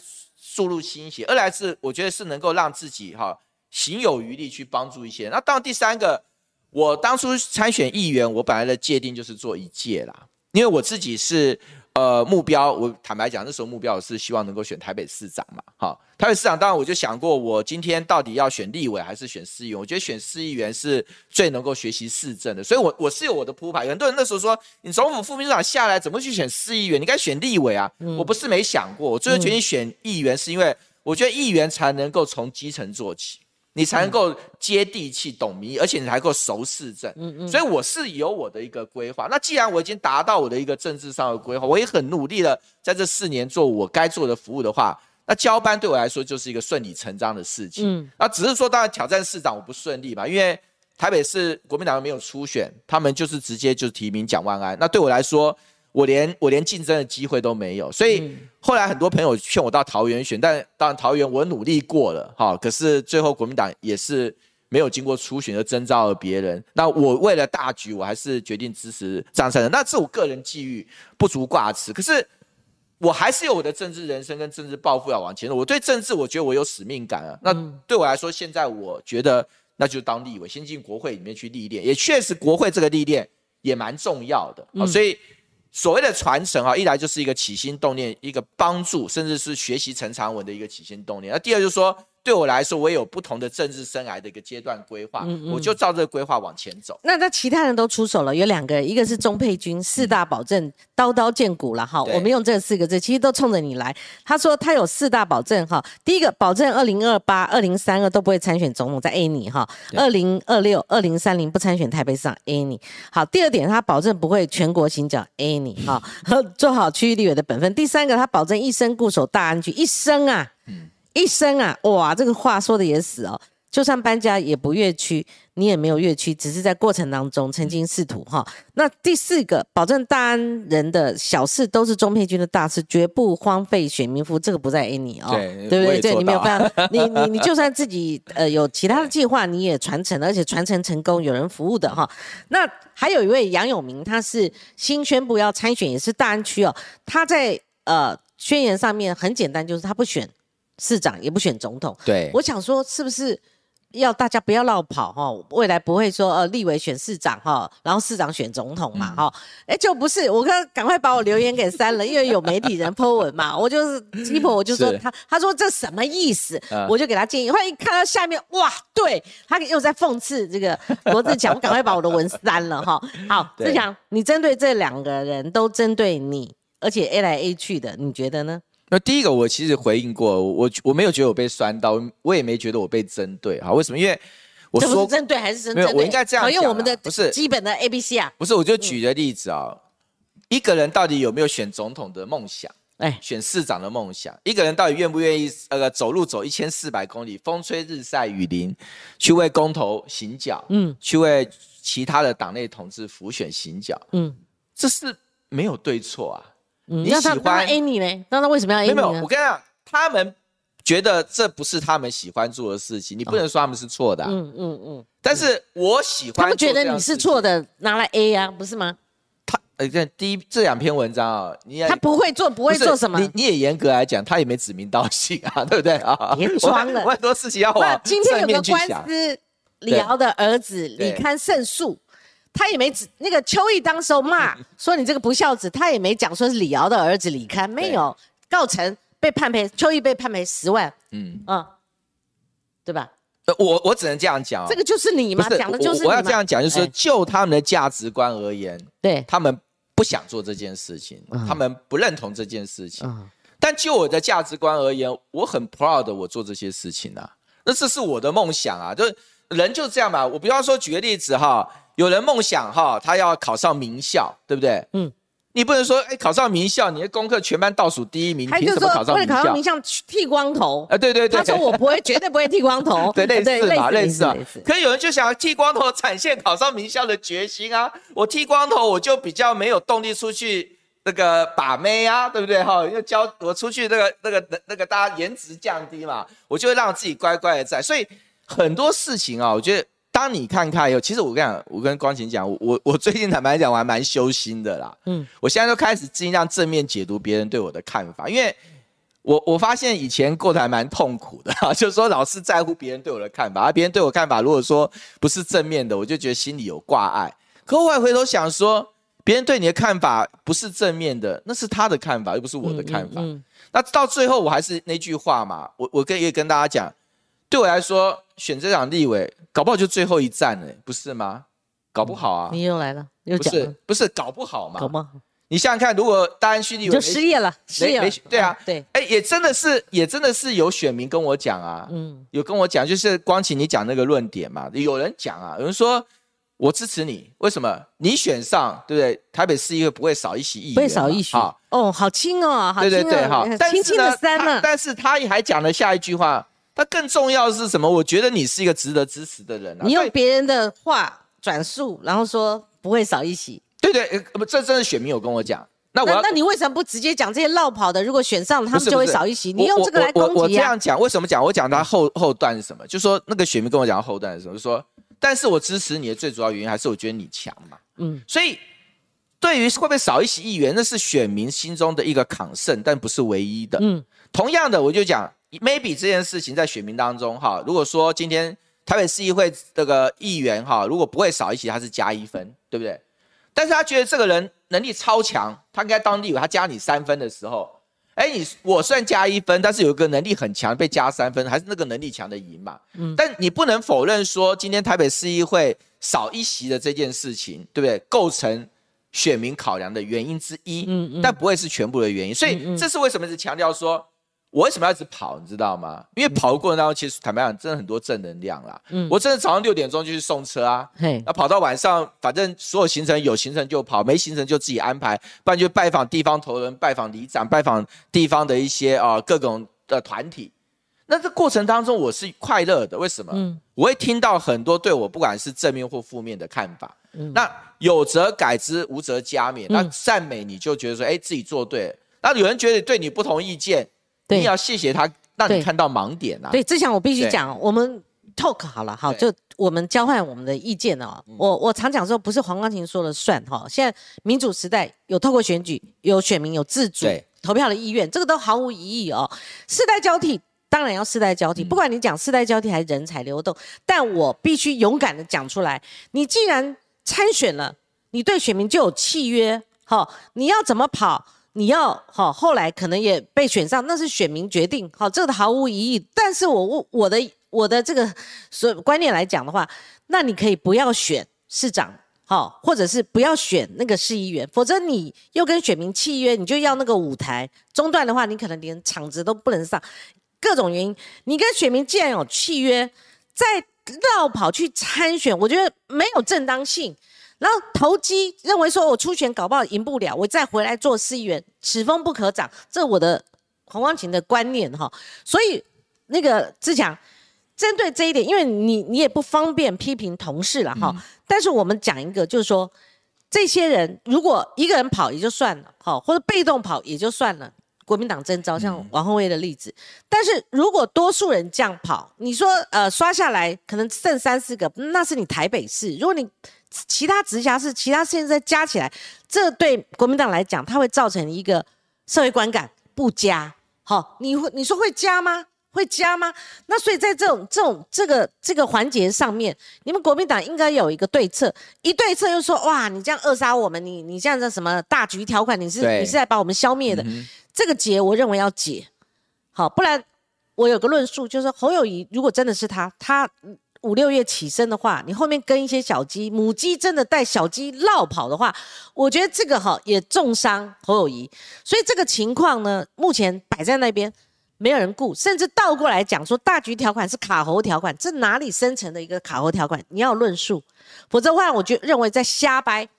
注入心血，二来是我觉得是能够让自己哈行有余力去帮助一些。那到第三个，我当初参选议员，我本来的界定就是做一届啦，因为我自己是。呃，目标我坦白讲，那时候目标是希望能够选台北市长嘛。好，台北市长当然我就想过，我今天到底要选立委还是选市议员？我觉得选市议员是最能够学习市政的，所以我我是有我的铺排。很多人那时候说，你总府副秘书长下来怎么去选市议员？你该选立委啊！我不是没想过，我最后决定选议员，是因为我觉得议员才能够从基层做起。你才能够接地气、懂民意，而且你还够熟市政。嗯嗯。所以我是有我的一个规划。那既然我已经达到我的一个政治上的规划，我也很努力的在这四年做我该做的服务的话，那交班对我来说就是一个顺理成章的事情。嗯。那只是说，当然挑战市长我不顺利嘛，因为台北市国民党没有初选，他们就是直接就提名蒋万安。那对我来说，我连我连竞争的机会都没有，所以后来很多朋友劝我到桃园选，但当然桃园我努力过了哈，可是最后国民党也是没有经过初选就征召了别人。那我为了大局，我还是决定支持张善人。那这我个人际遇不足挂齿，可是我还是有我的政治人生跟政治抱负要往前走。我对政治，我觉得我有使命感啊。那对我来说，现在我觉得那就当立委，先进国会里面去历练。也确实，国会这个历练也蛮重要的啊。所以所谓的传承啊，一来就是一个起心动念，一个帮助，甚至是学习陈长文的一个起心动念。那第二就是说。对我来说，我也有不同的政治生涯的一个阶段规划，我就照这个规划往前走。那那其他人都出手了，有两个，一个是钟佩君，四大保证，刀刀见骨了哈。我们用这四个字，其实都冲着你来。他说他有四大保证哈，第一个保证二零二八、二零三二都不会参选总统，在 A 你哈，二零二六、二零三零不参选台北市长 A 你。好，第二点他保证不会全国行脚 A 你哈，做好区域立委的本分。第三个他保证一生固守大安区，一生啊。一生啊，哇，这个话说的也死哦。就算搬家也不越区，你也没有越区，只是在过程当中曾经试图哈。那第四个，保证大安人的小事都是钟佩君的大事，绝不荒废选民服，这个不在 A 你哦，对不对？对，你没有办法，你你你就算自己呃有其他的计划，你也传承，而且传承成功，有人服务的哈。那还有一位杨永明，他是新宣布要参选，也是大安区哦。他在呃宣言上面很简单，就是他不选。市长也不选总统，对，我想说是不是要大家不要绕跑哈？未来不会说呃立委选市长哈，然后市长选总统嘛哈？哎，就不是，我刚赶快把我留言给删了，因为有媒体人 po 文嘛，我就是鸡婆，我就说他，他说这什么意思？我就给他建议，后来一看到下面，哇，对他又在讽刺这个罗志强，我赶快把我的文删了哈。好，志强，你针对这两个人都针对你，而且 A 来 A 去的，你觉得呢？那第一个，我其实回应过，我我没有觉得我被酸到，我也没觉得我被针对哈。为什么？因为我说针对还是针对？我应该这样讲。我们的不是基本的 A B C 啊。不是，我就举个例子啊，一个人到底有没有选总统的梦想？哎，选市长的梦想，一个人到底愿不愿意呃走路走一千四百公里，风吹日晒雨淋，去为公投行脚？嗯，去为其他的党内同志辅选行脚？嗯，这是没有对错啊。你喜欢 A 你呢？那他为什么要 A 你？没有，我跟你讲，他们觉得这不是他们喜欢做的事情，你不能说他们是错的。嗯嗯嗯。但是我喜欢。他们觉得你是错的，拿来 A 呀，不是吗？他呃，这第一这两篇文章啊，你他不会做，不会做什么？你你也严格来讲，他也没指名道姓啊，对不对啊？别装了，很多事情要往今天有个官司，李敖的儿子李堪胜诉。他也没指那个邱毅当时候骂 说你这个不孝子，他也没讲说是李敖的儿子李堪，没有告成被判赔，邱毅被判赔十万，嗯。嗯，对吧？呃，我我只能这样讲，这个就是你嘛，讲的就是我要这样讲，就是就他们的价值观而言，对。他们不想做这件事情，他们不认同这件事情，但就我的价值观而言，我很 proud 我做这些事情啊，那这是我的梦想啊，就是人就这样嘛，我比方说举个例子哈。有人梦想哈，他要考上名校，对不对？嗯，你不能说哎，考上名校，你的功课全班倒数第一名，凭什么考上名校？考上名校剃光头啊？对对对，他说我不会，绝对不会剃光头。对，类似嘛，类似啊。可有人就想要剃光头，展现考上名校的决心啊！我剃光头，我就比较没有动力出去那个把妹啊，对不对？哈，要教我出去那个那个那个大家颜值降低嘛，我就会让自己乖乖的在。所以很多事情啊，我觉得。当你看看以后，其实我跟你讲，我跟光晴讲，我我最近坦白讲，我还蛮修心的啦。嗯，我现在都开始尽量正面解读别人对我的看法，因为我我发现以前过得还蛮痛苦的，就是说老是在乎别人对我的看法，而别人对我看法如果说不是正面的，我就觉得心里有挂碍。可后来回头想说，别人对你的看法不是正面的，那是他的看法，又不是我的看法。那到最后我还是那句话嘛，我我跟也跟大家讲。对我来说，选这场立委，搞不好就最后一站了，不是吗？搞不好啊！你又来了，又讲不是不是搞不好嘛？搞不好。你想想看，如果大安区立委就失业了，失业了，对啊，对。哎，也真的是，也真的是有选民跟我讲啊，嗯，有跟我讲，就是光启你讲那个论点嘛，有人讲啊，有人说我支持你，为什么？你选上，对不对？台北市议会不会少一席议员，不会少一席啊？哦，好轻哦，对对对，哈，轻轻的三了。但是他还讲了下一句话。他更重要的是什么？我觉得你是一个值得支持的人啊！你用别人的话转述，然后说不会少一席。对对，不，这真的选民有跟我讲。那我要那你为什么不直接讲这些绕跑的？如果选上了，他们就会少一席。你用这个来我我我攻击啊？这样讲，为什么讲？我讲他后后段是什么？就说那个选民跟我讲后段是什么？就说，但是我支持你的最主要原因还是我觉得你强嘛。嗯，所以对于会不会少一席议员，那是选民心中的一个抗胜，但不是唯一的。嗯，同样的，我就讲，maybe 这件事情在选民当中哈，如果说今天台北市议会这个议员哈，如果不会少一席，他是加一分，对不对？但是他觉得这个人能力超强，他应该当地有，他加你三分的时候，哎，你我虽然加一分，但是有一个能力很强被加三分，还是那个能力强的赢嘛。嗯，但你不能否认说，今天台北市议会少一席的这件事情，对不对？构成选民考量的原因之一，嗯嗯但不会是全部的原因。所以这是为什么是强调说，我为什么要一直跑，你知道吗？因为跑的过程当中，其实坦白讲，真的很多正能量啦。嗯我真的早上六点钟就去送车啊，嘿，那跑到晚上，反正所有行程有行程就跑，没行程就自己安排，不然就拜访地方头人、拜访里长、拜访地方的一些啊、呃各种的团体。那这过程当中我是快乐的，为什么？嗯我会听到很多对我不管是正面或负面的看法。嗯那有则改之，无则加勉。那赞美你就觉得说，哎，自己做对了。那有人觉得对你不同意见，对你也要谢谢他，让你看到盲点啊。对，志强，我必须对讲，我们 talk 好了，好，就我们交换我们的意见哦。我我常讲说，不是黄光琴说了算哈。现在民主时代有透过选举，有选民有自主投票的意愿，这个都毫无疑义哦。世代交替。当然要世代交替，嗯不管你讲世代交替还是人才流动，但我必须勇敢的讲出来。你既然参选了，你对选民就有契约，好、你要怎么跑，你要好、后来可能也被选上，那是选民决定，好、这个毫无疑义。但是我我我的我的这个所观念来讲的话，那你可以不要选市长。好，或者是不要选那个市议员，否则你又跟选民契约，你就要那个舞台中断的话，你可能连场子都不能上，各种原因，你跟选民既然有契约，再绕跑去参选，我觉得没有正当性。然后投机认为说我出选搞不好赢不了，我再回来做市议员，此风不可长，这我的黄光琴的观念哈。所以那个志强，针对这一点，因为你你也不方便批评同事了哈，但是我们讲一个，就是说这些人如果一个人跑也就算了，哈，或者被动跑也就算了。国民党征召像王宏威的例子，但是如果多数人这样跑，你说呃刷下来可能剩三四个，那是你台北市。如果你其他直辖市、其他县再加起来，这对国民党来讲，它会造成一个社会观感不佳。好，你会你说会加吗？会加吗？那所以在这种这种这个这个环节上面，你们国民党应该有一个对策。一对策又说哇，你这样扼杀我们，你你这样的什么大局条款，你是你是在把我们消灭的。这个结我认为要解，好，不然我有个论述，就是侯友谊如果真的是他，他五六月起身的话，你后面跟一些小鸡，母鸡真的带小鸡绕跑的话，我觉得这个哈也重伤侯友谊，所以这个情况呢，目前摆在那边。没有人顾，甚至倒过来讲说大局条款是卡喉条款，这哪里生成的一个卡喉条款？你要论述，否则的话，我就认为在瞎掰。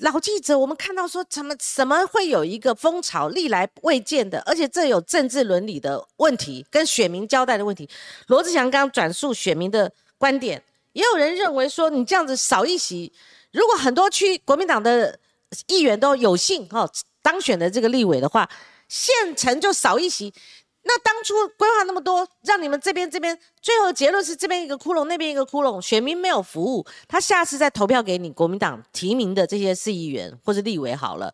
老记者，我们看到说怎么怎么会有一个风潮历来未见的，而且这有政治伦理的问题，跟选民交代的问题。罗志祥刚刚转述选民的观点，也有人认为说你这样子少一席，如果很多区国民党的议员都有幸哈、哦、当选的这个立委的话，县城就少一席。那当初规划那么多，让你们这边这边，最后结论是这边一个窟窿，那边一个窟窿，选民没有服务，他下次再投票给你国民党提名的这些市议员或是立委好了，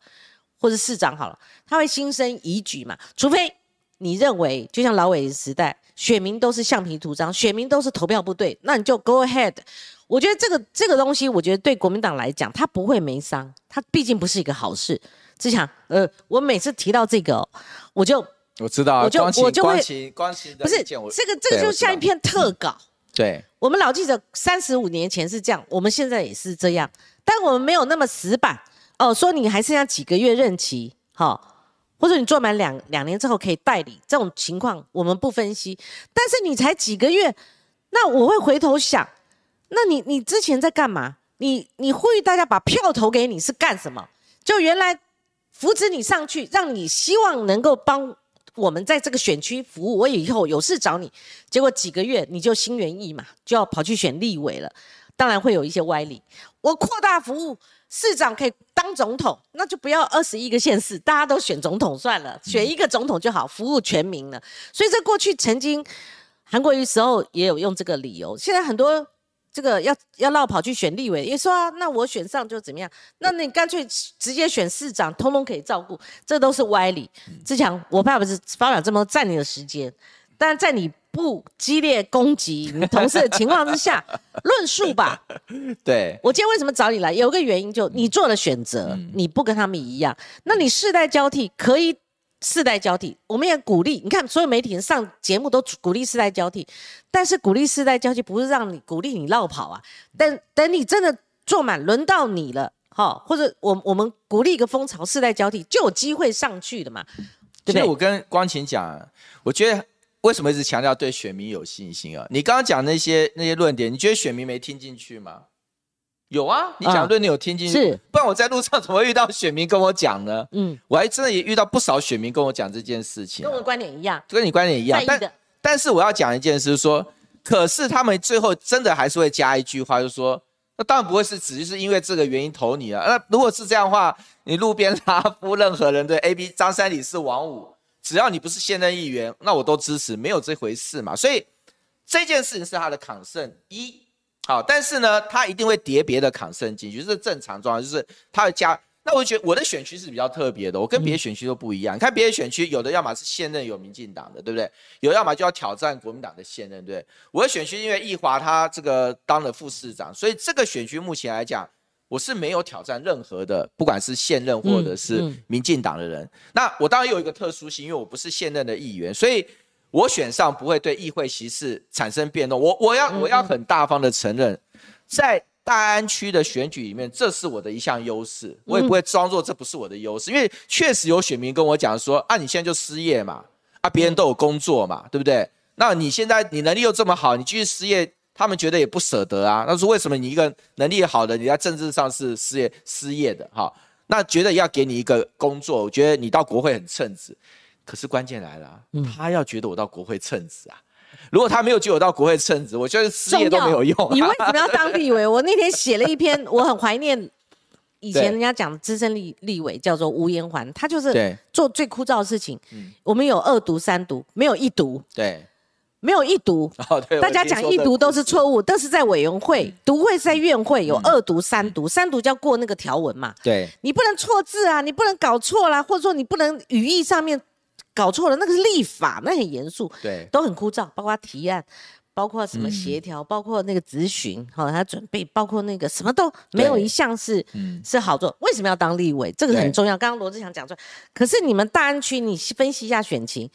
或是市长好了，他会心生疑举嘛？除非你认为，就像老伟的时代，选民都是橡皮图章，选民都是投票部队，那你就 go ahead。我觉得这个这个东西，我觉得对国民党来讲，它不会没伤，它毕竟不是一个好事。志强，呃，我每次提到这个、我就我知道啊，我就我就会不是这个，这个就像一篇特稿。对我们老记者三十五年前是这样，我们现在也是这样，但我们没有那么死板哦。说你还剩下几个月任期，好、或者你做满两两年之后可以代理，这种情况我们不分析。但是你才几个月，那我会回头想，那你你之前在干嘛？你你呼吁大家把票投给你是干什么？就原来扶持你上去，让你希望能够帮我们在这个选区服务，我以后有事找你。结果几个月你就心猿意马，就要跑去选立委了。当然会有一些歪理。我扩大服务，市长可以当总统，那就不要 二十一个县市，大家都选总统算了，选一个总统就好，服务全民了。所以在过去曾经韩国瑜时候也有用这个理由，现在很多这个要要绕跑去选立委，也说啊，那我选上就怎么样？那你干脆直接选市长，通通可以照顾，这都是歪理。志强，我怕不是发表这么占你的时间，但在你。不激烈攻击你同事的情况之下，论述吧。对我今天为什么找你来？有个原因，就你做了选择，你不跟他们一样。那你世代交替可以世代交替，我们也鼓励。你看，所有媒体人上节目都鼓励世代交替，但是鼓励世代交替不是让你鼓励你绕跑啊。等等，你真的坐满，轮到你了，哈，或者我我们鼓励一个风潮，世代交替就有机会上去的嘛。对不对？我跟光晴讲，我觉得。为什么一直强调对选民有信心啊？你刚刚讲那些那些论点，你觉得选民没听进去吗？有啊，你讲对，你有听进去，是不然我在路上怎么会遇到选民跟我讲呢？嗯，我还真的也遇到不少选民跟我讲这件事情，跟我的观点一样，跟你观点一样。但但是我要讲一件事，说可是他们最后真的还是会加一句话，就说那当然不会是只是因为这个原因投你了。那如果是这样的话，你路边拉夫任何人对 A B 张三李四王五。只要你不是现任议员，那我都支持，没有这回事嘛。所以这件事情是他的抗胜一，好，但是呢，他一定会叠别的抗胜进去，这是正常状况，就是他会加。那我觉得我的选区是比较特别的，我跟别的选区都不一样。你看别的选区，有的要么是现任有民进党的，对不对？有要么就要挑战国民党的现任，对。我的选区因为易华他这个当了副市长，所以这个选区目前来讲。我是没有挑战任何的，不管是现任或者是民进党的人。那我当然有一个特殊性，因为我不是现任的议员，所以我选上不会对议会席次产生变动。我我要我要很大方的承认，在大安区的选举里面，这是我的一项优势。我也不会装作这不是我的优势，因为确实有选民跟我讲说：啊，你现在就失业嘛，啊，别人都有工作嘛，对不对？那你现在你能力又这么好，你继续失业？他们觉得也不舍得啊，那说为什么你一个能力好的，你在政治上是失业失业的哈？那觉得要给你一个工作，我觉得你到国会很称职。可是关键来了，他要觉得我到国会称职啊。如果他没有觉得我到国会称职，我觉得失业都没有用。你为什么要当立委？我那天写了一篇，我很怀念以前 人家讲资深立立委叫做吴延环，他就是做最枯燥的事情。我们有二读三读，没有一读。对。没有一读，哦大家讲一读都是错误，但是在委员会读会是在院会有二读三读，三读就要过那个条文嘛。对，你不能错字啊，你不能搞错啦，或者说你不能语义上面搞错了，那个是立法，那很严肃，对，都很枯燥，包括提案，包括什么协调，包括那个咨询，好，他准备，包括那个什么都没有一项是是好做。为什么要当立委？这个很重要。刚刚罗志祥讲出来，可是你们大安区，你分析一下选情，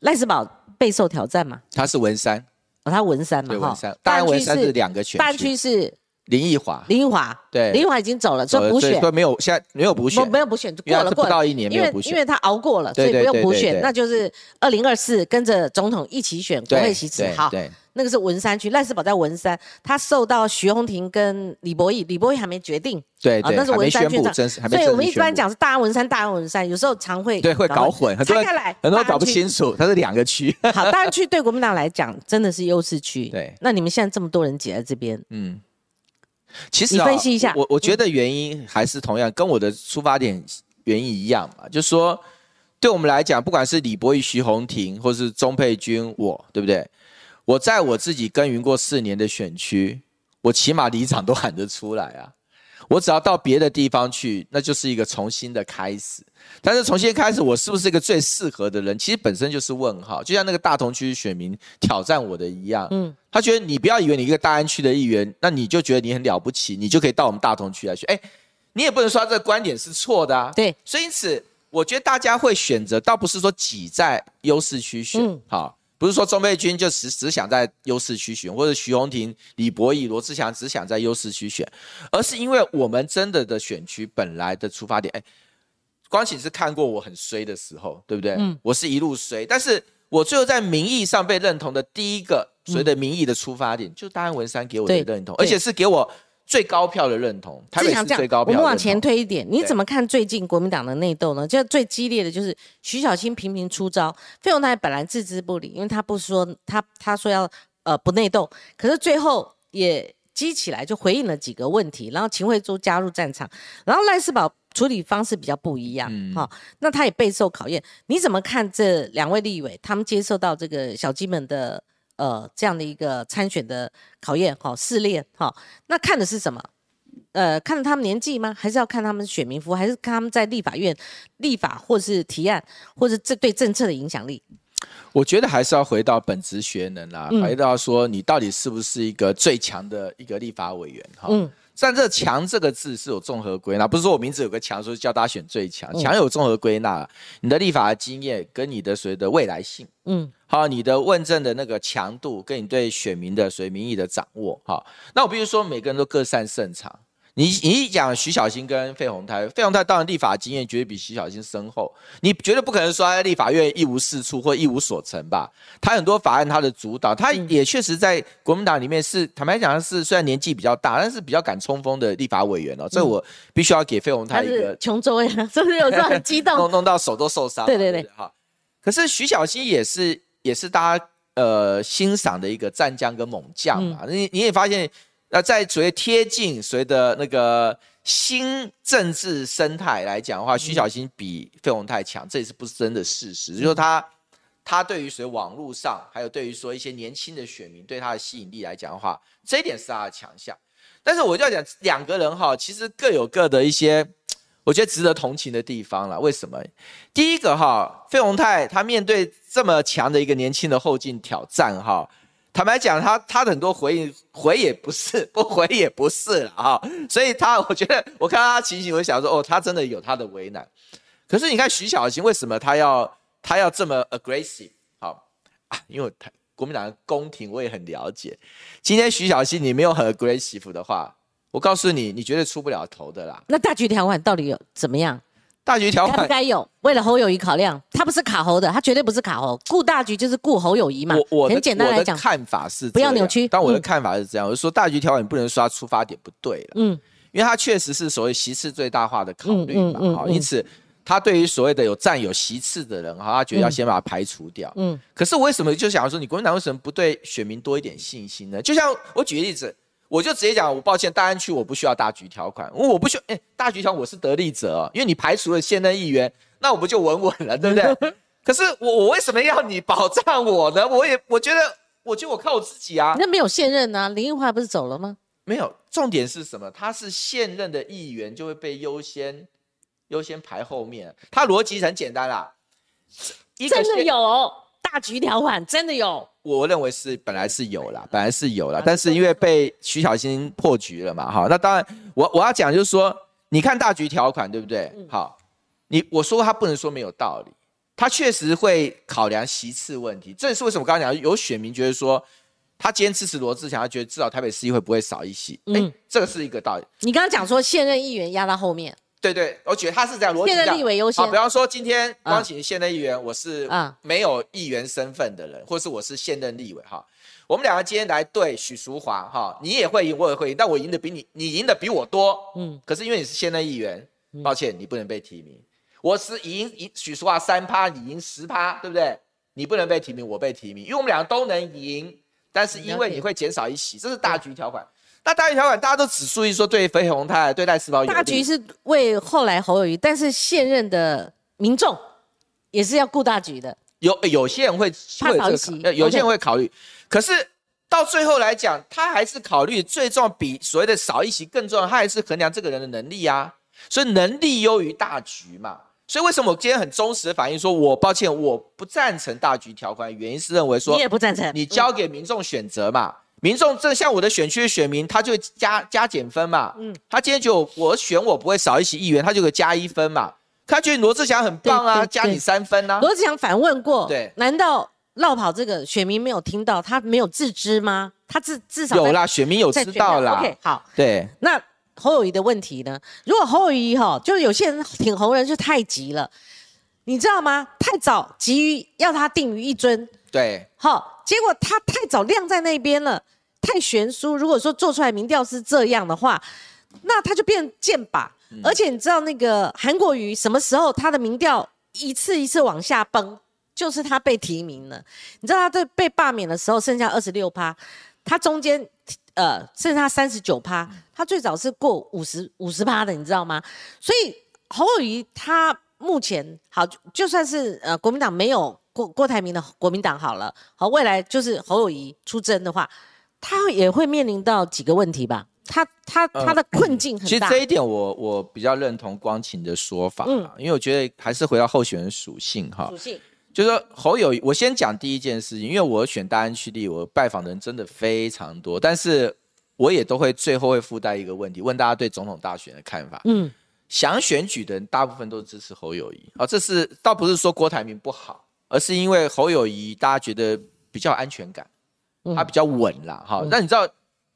赖世宝。备受挑战嘛？他是文山，哦，他文山嘛，对文山，大安文山是两个选区，区是林奕华，林奕华，对，林奕华已经走了，所以补选，没有，现在没有补选，没有补选，过了，过到一年没有补选，因为他熬过了，所以不用补选，那就是二零二四跟着总统一起选国会席次，好。那个是文山区，赖世宝在文山，他受到徐宏庭跟李博义，李博义还没决定，对对，那是文山区长，所以我们一般讲是大安文山，大安文山，有时候常会对会搞混，很多开来，很多搞不清楚，它是两个区。好，大安区对国民党来讲真的是优势区，对。那你们现在这么多人挤在这边，嗯，其实啊分析一下，我我觉得原因还是同样跟我的出发点原因一样嘛，就是说对我们来讲，不管是李博义、徐宏庭，或是钟佩君，我对不对？我在我自己耕耘过四年的选区，我起码里长都喊得出来啊！我只要到别的地方去，那就是一个重新的开始。但是重新开始，我是不是一个最适合的人？其实本身就是问号。就像那个大同区选民挑战我的一样，嗯，他觉得你不要以为你一个大安区的议员，那你就觉得你很了不起，你就可以到我们大同区来选。哎，你也不能说这个观点是错的啊。对，所以因此，我觉得大家会选择，倒不是说挤在优势区选，好。不是说钟佩君就只只想在优势区选，或者徐宏庭、李博义、罗志祥只想在优势区选，而是因为我们真的的选区本来的出发点，哎，光启是看过我很衰的时候，对不对？嗯，我是一路衰，但是我最后在民意上被认同的第一个所谓的民意的出发点，就大安文山给我的认同，而且是给我。最高票的认同，台北是最高票。我们往前推一点，你怎么看最近国民党的内斗呢？就最激烈的就是徐小清频频出招，费鸿泰本来置之不理，因为他不说他他说要呃不内斗，可是最后也激起来，就回应了几个问题，然后秦惠珠加入战场，然后赖世宝处理方式比较不一样，哈、那他也备受考验。你怎么看这两位立委他们接受到这个小鸡们的呃这样的一个参选的考验，哈、试炼，哈、那看的是什么？呃，看他们年纪吗？还是要看他们选民服务，还是看他们在立法院立法，或是提案，或是这对政策的影响力？我觉得还是要回到本职学能啦，嗯回到说你到底是不是一个最强的一个立法委员哈。嗯但这“强”这个字是有综合归纳，不是说我名字有个强，说叫大家选最强。嗯强有综合归纳，你的立法的经验跟你的所谓的未来性，嗯好，你的问政的那个强度，跟你对选民的随民意的掌握，哈。那我必须说，每个人都各擅胜场。你你一讲徐小新跟费鸿泰，费鸿泰当然立法经验绝对比徐小新深厚，你绝对不可能说他在立法院一无是处或一无所成吧？他很多法案他的主导，他也确实在国民党里面是坦白讲是虽然年纪比较大，但是比较敢冲锋的立法委员哦，这我必须要给费鸿泰一个琼州呀，是不是有时候很激动？弄弄到手都受伤嘛。对对对哈。可是徐小新也是也是大家呃欣赏的一个战将跟猛将嘛。嗯你你也发现，呃，在所谓贴近所谓的那个新政治生态来讲的话，徐小新比费鸿泰强，这也是不是真的事实？就是说他。他对于所谓网络上，还有对于说一些年轻的选民对他的吸引力来讲的话，这一点是他的强项。但是我就要讲，两个人哈，其实各有各的一些，我觉得值得同情的地方了。为什么？第一个哈，费鸿泰他面对这么强的一个年轻的后进挑战哈，坦白讲，他他的很多回应回也不是，不回也不是了哈。所以他我觉得我看到他情形，我想说，哦，他真的有他的为难。可是你看徐小新为什么他要他要这么 aggressive？好啊，因为他国民党的宫廷我也很了解。今天徐小新你没有很 aggressive 的话，我告诉你，你绝对出不了头的啦。那大局条款到底有怎么样？大局条款，该有？为了侯友谊考量，他不是卡侯的，他绝对不是卡侯。顾大局就是顾侯友谊嘛。我我的很简单来讲我的，看法是不要扭曲。嗯但我的看法是这样，我就说大局条款你不能说他出发点不对了，嗯。因为他确实是所谓席次最大化的考虑嘛，好，嗯嗯嗯嗯。因此他对于所谓的有占有席次的人，哈，他觉得要先把它排除掉。嗯。可是我为什么就想要说，你国民党为什么不对选民多一点信心呢？就像我举个例子，我就直接讲，我抱歉，大安区我不需要大局条款，我不需要，哎、大局条款我是得利者、哦，因为你排除了现任议员，那我不就稳稳了，对不对？可是我我为什么要你保障我呢？我也我觉得，我觉得我靠我自己啊，那没有现任啊，林奕华不是走了吗？没有，重点是什么？他是现任的议员，就会被优先优先排后面。他逻辑很简单啦，一个真的有大局条款，真的有。我认为是本来是有啦，本来是有啦，但是因为被徐小新破局了嘛，哈，那当然我我要讲就是说，你看大局条款对不对？好，你我说他不能说没有道理，他确实会考量席次问题，这也是为什么我刚刚讲有选民觉得说。他今天支持罗志祥，他觉得至少台北市议会不会少一席，哎、嗯这个是一个道理。你刚刚讲说现任议员压到后面，对对，我觉得他是这样逻辑现任。立委优先好，比方说今天啊光请现任议员，我是啊没有议员身份的人，或是我是现任立委哈。我们两个今天来对许淑华哈，你也会赢，我也会赢，但我赢的比你，你赢的比我多。嗯嗯，可是因为你是现任议员，抱歉，你不能被提名。我是赢赢许淑华三趴，你赢十趴，对不对？你不能被提名，我被提名，因为我们两个都能赢，但是因为你会减少一席，这是大局条款。那大局条款大家都只注意说对肥鸿泰、对赖世宝大局是为后来侯友谊，但是现任的民众也是要顾大局的。有有些人会会有这个怕少一席考呃有些人会考虑，可是到最后来讲，他还是考虑最重要，比所谓的少一席更重要，他还是衡量这个人的能力啊。所以能力优于大局嘛。所以为什么我今天很忠实的反映说，我抱歉，我不赞成大局条款，原因是认为说你也不赞成？你交给民众选择嘛。民众这像我的选区的选民，他就加加减分嘛。嗯嗯，他今天就我选我不会少一席议员，他就会加一分嘛。他觉得罗志祥很棒啊，加你三分啊。罗志祥反问过，对难道绕跑这个选民没有听到，他没有自知吗？他至至少有啦，选民有知道啦。OK，好，对，那侯友谊的问题呢？如果侯友谊哈，就是有些人挺红人就太急了，你知道吗？太早急于要他定于一尊，对，好，结果他太早晾在那边了，太悬殊。如果说做出来民调是这样的话，那他就变剑靶。而且你知道那个韩国瑜什么时候他的民调一次一次往下崩，就是他被提名了。你知道他在被罢免的时候剩下二十六趴，他中间呃剩下三十九趴，他最早是过五十五十趴的，你知道吗？所以侯友谊他目前好，就就算是呃国民党没有郭郭台铭的国民党好了，好未来就是侯友谊出征的话，他也会面临到几个问题吧？他他他的困境很大。其实这一点我我比较认同光晴的说法，嗯，因为我觉得还是回到候选人属性哈，属性。就是说侯友，我先讲第一件事情，因为我选大安区立，我拜访的人真的非常多，但是我也都会最后会附带一个问题，问大家对总统大选的看法。嗯，想选举的人大部分都支持侯友谊，啊，这是倒不是说郭台铭不好，而是因为侯友谊大家觉得比较安全感，他比较稳啦，哈。那你知道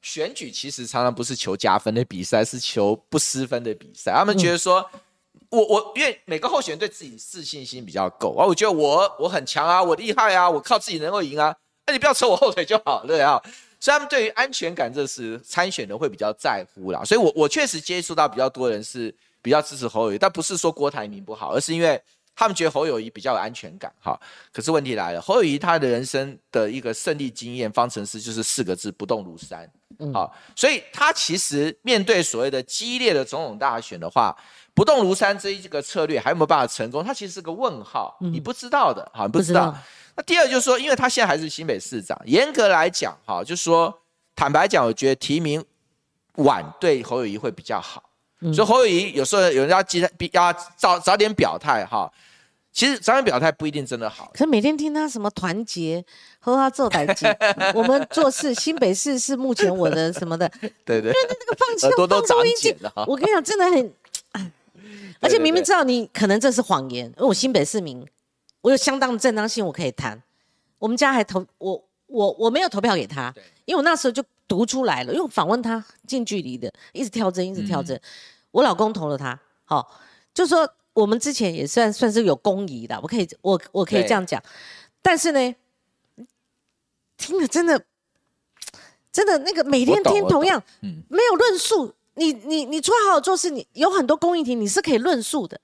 选举其实常常不是求加分的比赛，是求不失分的比赛，他们觉得说。我我因为每个候选人对自己自信心比较够啊，我觉得我我很强啊，我厉害啊，我靠自己能够赢啊，那你不要扯我后腿就好了啊。所以他们对于安全感这是参选人会比较在乎啦。所以我我确实接触到比较多人是比较支持侯友谊，但不是说郭台铭不好，而是因为他们觉得侯友谊比较有安全感哈。可是问题来了，侯友谊他的人生的一个胜利经验方程式就是四个字：不动如山。好，所以他其实面对所谓的激烈的总统大选的话。不动如山这一个策略还有没有办法成功？他其实是个问号，你不知道的，哈，不知道。那第二就是说，因为他现在还是新北市长，严格来讲，哈，就是说，坦白讲，我觉得提名晚对侯友谊会比较好。所以侯友谊有时候有人要急，要早早点表态，哈。其实早点表态不一定真的好。可是每天听他什么团结和他做台阶，我们做事新北市是目前我的什么的，对对，因为那个放弃放收音机，我跟你讲，真的很。而且明明知道你可能这是谎言，因为我新北市民，我有相当的正当性，我可以谈。我们家还投我，我我没有投票给他，因为我那时候就读出来了，因为访问他近距离的，一直跳针，一直跳针。我老公投了他，好，就说我们之前也算算是有公仪的，我可以我我可以这样讲。但是呢，听了真的真的那个每天听同样，没有论述。你你你出来好好做事，你有很多公益题，你是可以论述的。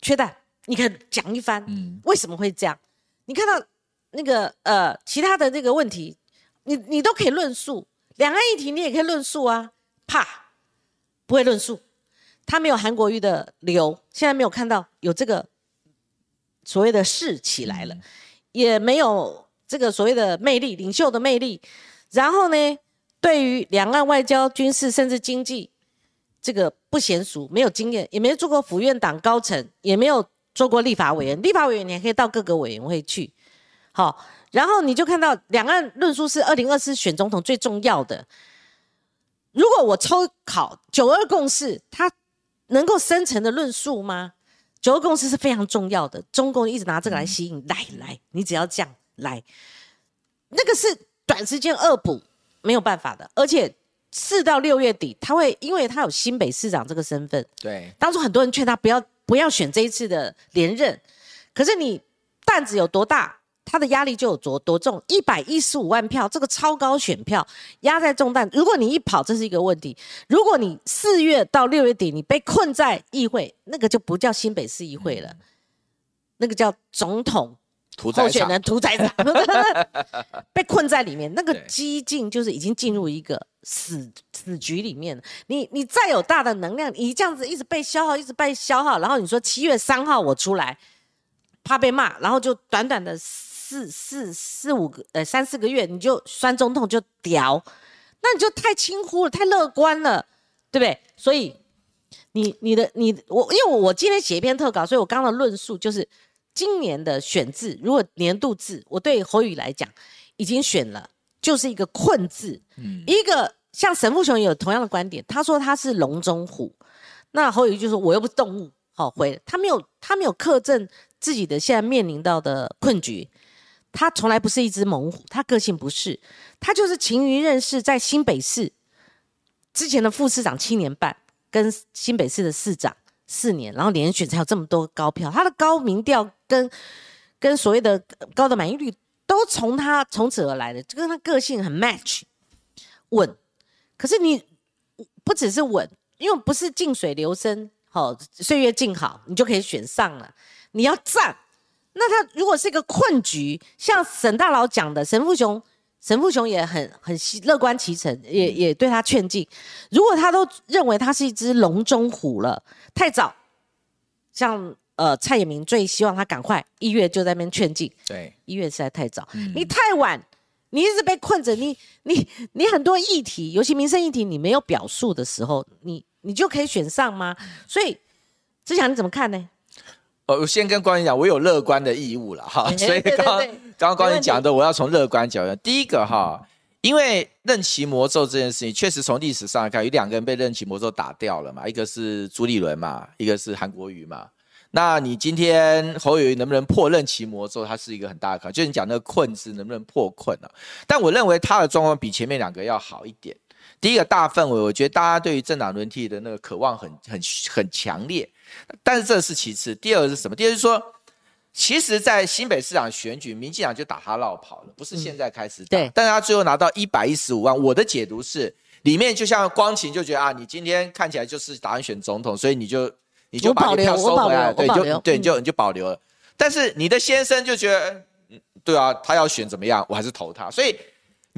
缺蛋，你可以讲一番，嗯，为什么会这样？你看到那个呃其他的那个问题，你你都可以论述。两岸议题你也可以论述啊，怕不会论述。他没有韩国瑜的流，现在没有看到有这个所谓的势起来了，也没有这个所谓的魅力，领袖的魅力。然后呢？对于两岸外交、军事甚至经济，这个不娴熟，没有经验，也没有做过府院党高层，也没有做过立法委员。立法委员你还可以到各个委员会去，好，然后你就看到两岸论述是二零二四选总统最重要的。如果我抽考九二共识，它能够生成的论述吗？九二共识是非常重要的，中共一直拿这个来吸引，来来，你只要这样来，那个是短时间恶补。没有办法的，而且四到六月底，他会因为他有新北市长这个身份，对，当初很多人劝他不要不要选这一次的连任，可是你担子有多大，他的压力就有多多重，一百一十五万票这个超高选票压在重担，如果你一跑，这是一个问题；如果你四月到六月底你被困在议会，那个就不叫新北市议会了，那个叫总统。候选人屠宰场 被困在里面，那个激进就是已经进入一个死死局里面。你你再有大的能量，你这样子一直被消耗，一直被消耗，然后你说七月三号我出来，怕被骂，然后就短短的四四四五个呃三四个月，你就酸中痛就屌，那你就太轻忽了，太乐观了，对不对？所以你你的你我，因为我今天写一篇特稿，所以我刚刚的论述就是。今年的选字，如果年度字，我对侯宇来讲已经选了，就是一个困字。嗯，一个像沈富雄也有同样的观点，他说他是龙中虎，那侯宇就说我又不是动物，好回他没有他没有克正自己的现在面临到的困局，他从来不是一只猛虎，他个性不是，他就是勤于认识，在新北市之前的副市长七年半，跟新北市的市长。四年，然后连选才有这么多高票，他的高民调跟跟所谓的高的满意率都从他从此而来的，就跟他个性很 match，稳。可是你不只是稳，因为不是静水流深，好岁月静好，你就可以选上了。你要战，那他如果是一个困局，像沈大佬讲的，沈富雄沈富雄也很很希乐观其成，也也对他劝进。如果他都认为他是一只笼中虎了，太早，像呃蔡衍明最希望他赶快一月就在那边劝进，对，一月实在太早，你太晚，你一直被困着，你你你很多议题，尤其民生议题，你没有表述的时候，你你就可以选上吗？所以志强你怎么看呢？呃，我先跟光宇讲，我有乐观的义务了哈，哎所以刚刚刚刚光宇讲的，我要从乐观角度。第一个哈，因为任期魔咒这件事情，确实从历史上来看，有两个人被任期魔咒打掉了嘛，一个是朱立伦嘛，一个是韩国瑜嘛。那你今天侯友宜能不能破任期魔咒，它是一个很大的考验，就是你讲那个困字能不能破困啊？但我认为他的状况比前面两个要好一点。第一个大氛围，我觉得大家对于政党轮替的那个渴望很很很强烈，但是这是其次。第二个是什么？第二个是说，其实，在新北市长选举，民进党就打他绕跑了，不是现在开始打，对但是他最后拿到一百一十五万。我的解读是，里面就像光晴就觉得啊，你今天看起来就是打算选总统，所以你就你就把你票收回来，对，就对，嗯你就你就保留了。但是你的先生就觉得，嗯对啊，他要选怎么样，我还是投他。所以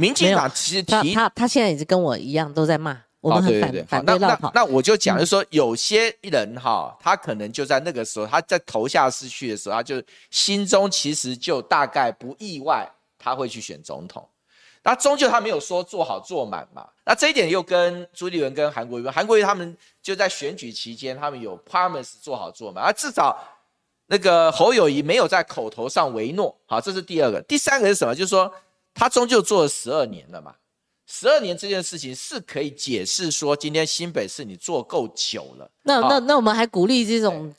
民进党其实提他他他现在也是跟我一样都在骂，我们哦、很反、对对对，好反那那对绕跑。那我就讲，就是说有些人哈，他可能就在那个时候，他在投下失去的时候，他就心中其实就大概不意外他会去选总统。那终究他没有说做好做满嘛，那这一点又跟朱立伦跟韩国瑜，韩国瑜他们就在选举期间，他们有 promise 做好做满，而至少那个侯友谊没有在口头上违诺，好，这是第二个。第三个是什么？就是说他终究做了十二年了嘛，十二年这件事情是可以解释说，今天新北市你做够久了。好那那那我们还鼓励这种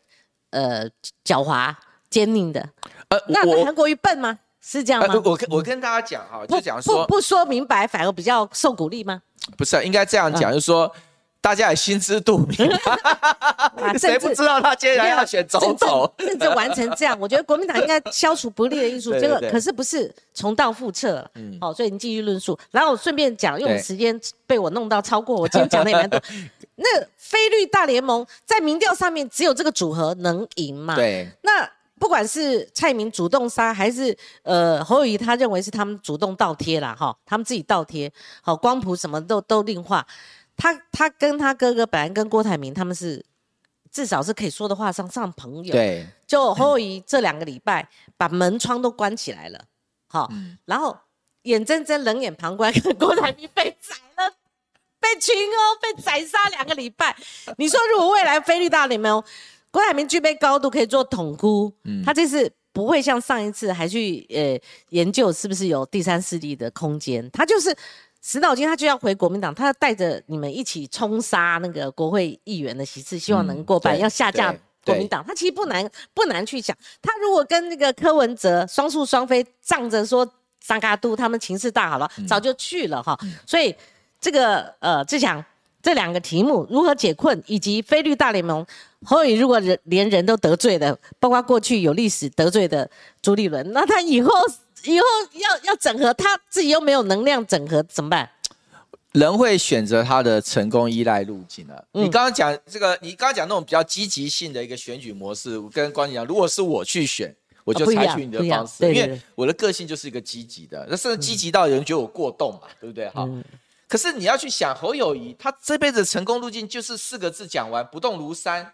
呃狡猾坚定的。呃，那那韩国瑜笨吗？是这样吗？呃我跟我跟大家讲哈，不就讲说不不说明白，反而比较受鼓励吗？不是应该这样讲，就是说大家也心知肚明，啊，谁不知道他接下来要选总统？甚至完成这样，我觉得国民党应该消除不利的因素。对对对结果可是不是重蹈覆辙了。嗯好，所以你继续论述。然后我顺便讲，因为时间被我弄到超过，我今天讲的也蛮多。那菲律大联盟在民调上面只有这个组合能赢嘛？。对，那不管是蔡明主动杀，还是呃侯友谊他认为是他们主动倒贴啦，哈，他们自己倒贴，好光谱什么都都另话。他他跟他哥哥本来跟郭台铭他们是至少是可以说的话上上朋友，对，就侯友谊这两个礼拜把门窗都关起来了，好，嗯然后眼睁睁冷眼旁观 郭台铭被宰了，被群殴，被宰杀两个礼拜。你说如果未来菲律大联盟郭台铭具备高度可以做统估，嗯他这次不会像上一次还去呃研究是不是有第三势力的空间，他就是。死脑筋，他就要回国民党，他要带着你们一起冲杀那个国会议员的席次，希望能过半，嗯要下架国民党。他其实不难不难去想，他如果跟那个柯文哲双宿双飞，仗着说三嘎都他们情势大好了，嗯早就去了哈。所以这个呃，志强这两个题目如何解困，以及菲律大联盟侯友宜如果人连人都得罪了，包括过去有历史得罪的朱立伦，那他以后以后要要整合，他自己又没有能量整合，怎么办？人会选择他的成功依赖路径啊。嗯你刚刚讲这个，你刚刚讲那种比较积极性的一个选举模式，我跟关姐讲，如果是我去选，我就采取你的方式，因为我的个性就是一个积极的，那甚至积极到有人觉得我过动嘛，对不对？哈。嗯可是你要去想侯友谊，他这辈子成功路径就是四个字讲完，不动如山。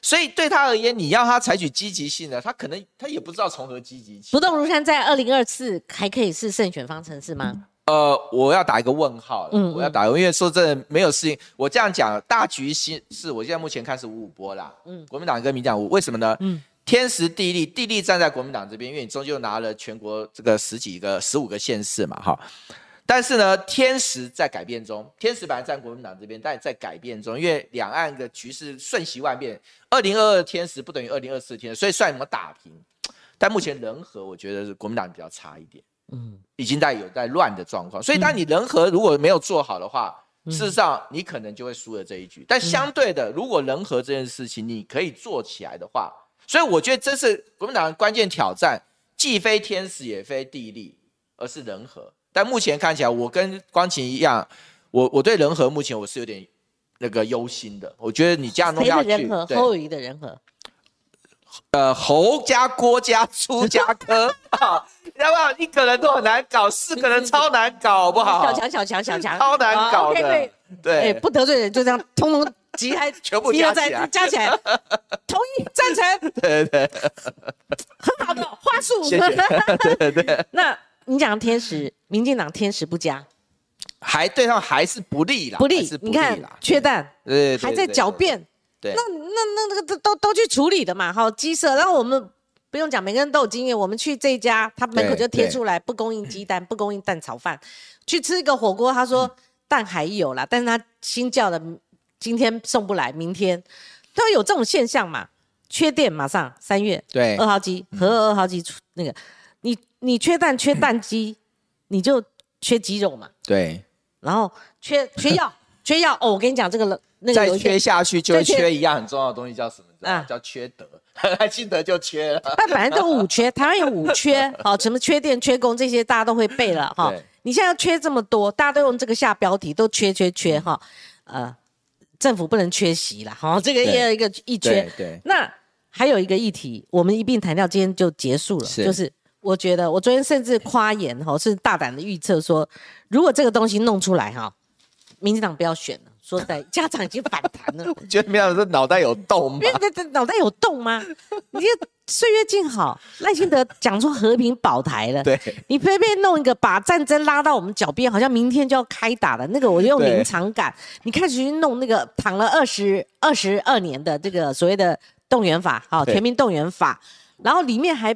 所以对他而言，你要他采取积极性的，他可能他也不知道从何积极起。不动如山在二零二四还可以是胜选方程式吗？呃，我要打一个问号了，嗯我要打因为说真的没有事情。我这样讲，大局是是我现在目前看是五五波啦，嗯嗯，国民党跟民进党五，为什么呢？嗯嗯，天时地利，地利站在国民党这边，因为你终究拿了全国这个十几个、十五个县市嘛，哈。但是呢，天时在改变中，天时本来在国民党这边，但也在改变中，因为两岸的局势瞬息万变，二零二二天时不等于二零二四天时，所以算什么打平？但目前人和，我觉得是国民党比较差一点。嗯，已经在有在乱的状况，所以当你人和如果没有做好的话，嗯事实上你可能就会输了这一局。但相对的，如果人和这件事情你可以做起来的话，所以我觉得这是国民党的关键挑战，既非天时也非地利，而是人和。但目前看起来，我跟光晴一样，我我对人和目前我是有点那个忧心的。我觉得你这样弄谁下去，的人和？对侯友谊的人和？呃侯加郭家朱家科啊，要不要一个人都很难搞，四个人超难搞，好不好？小强，小强，小强，超难搞的，哎，对，不得罪人，就这样，通通集 还，全部加起来，加起来，同意赞成，对对，很好的话术，谢谢，对对。那你讲天使，民进党天使不佳。还对他们还是不利啦，不利，你看缺蛋，对，还在狡辩，对，那那那那个都都都去处理的嘛，好鸡舍，然后我们不用讲，每个人都有经验，我们去这家，他门口就贴出来不供应鸡蛋，不供应蛋炒饭，去吃一个火锅，他说蛋还有啦，但是他新叫的今天送不来，明天。都会有这种现象嘛，缺电马上三月，对，二号机和二号机出那个，你你缺蛋缺蛋鸡，你就缺鸡肉嘛，对。然后缺缺药，缺药哦！我跟你讲，这个那个再缺下去就缺一样很重要的东西，叫什么？啊，叫缺德。赖清德就缺了。那本来都五缺，台湾有五缺，好，什么缺电、缺工这些大家都会背了哈。你现在缺这么多，大家都用这个下标题，都缺缺缺哈。呃，政府不能缺席了，好，这个也有一个一缺。对。那还有一个议题，我们一并谈掉，今天就结束了。就是。我觉得，我昨天甚至夸言哈，是大胆的预测说，如果这个东西弄出来哈，民进党不要选了。说实在，家长已经反弹了。觉得民进党是脑袋有洞吗？因为脑袋有洞吗？你岁月静好，赖清德讲出和平保台了。对，你偏偏弄一个把战争拉到我们脚边，好像明天就要开打了。那个我用临场感，你开始去弄那个躺了二十二十二年的这个所谓的动员法，好，全民动员法，然后里面还。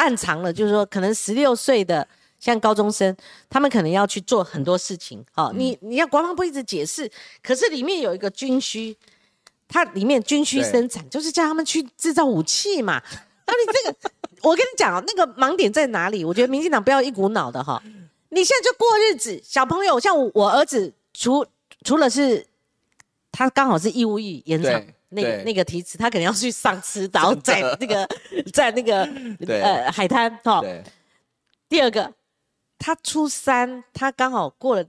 暗藏了，就是说，可能十六岁的像高中生，他们可能要去做很多事情。好，你你要国防部一直解释，可是里面有一个军需，它里面军需生产就是叫他们去制造武器嘛。那你这个，我跟你讲那个盲点在哪里？我觉得民进党不要一股脑的哈，你现在就过日子，小朋友像我儿子，除除了是，他刚好是义务役延长。那个那个题词，他可能要去上吃，然后 在那个在那个呃海滩哈。第二个，他初三，他刚好过了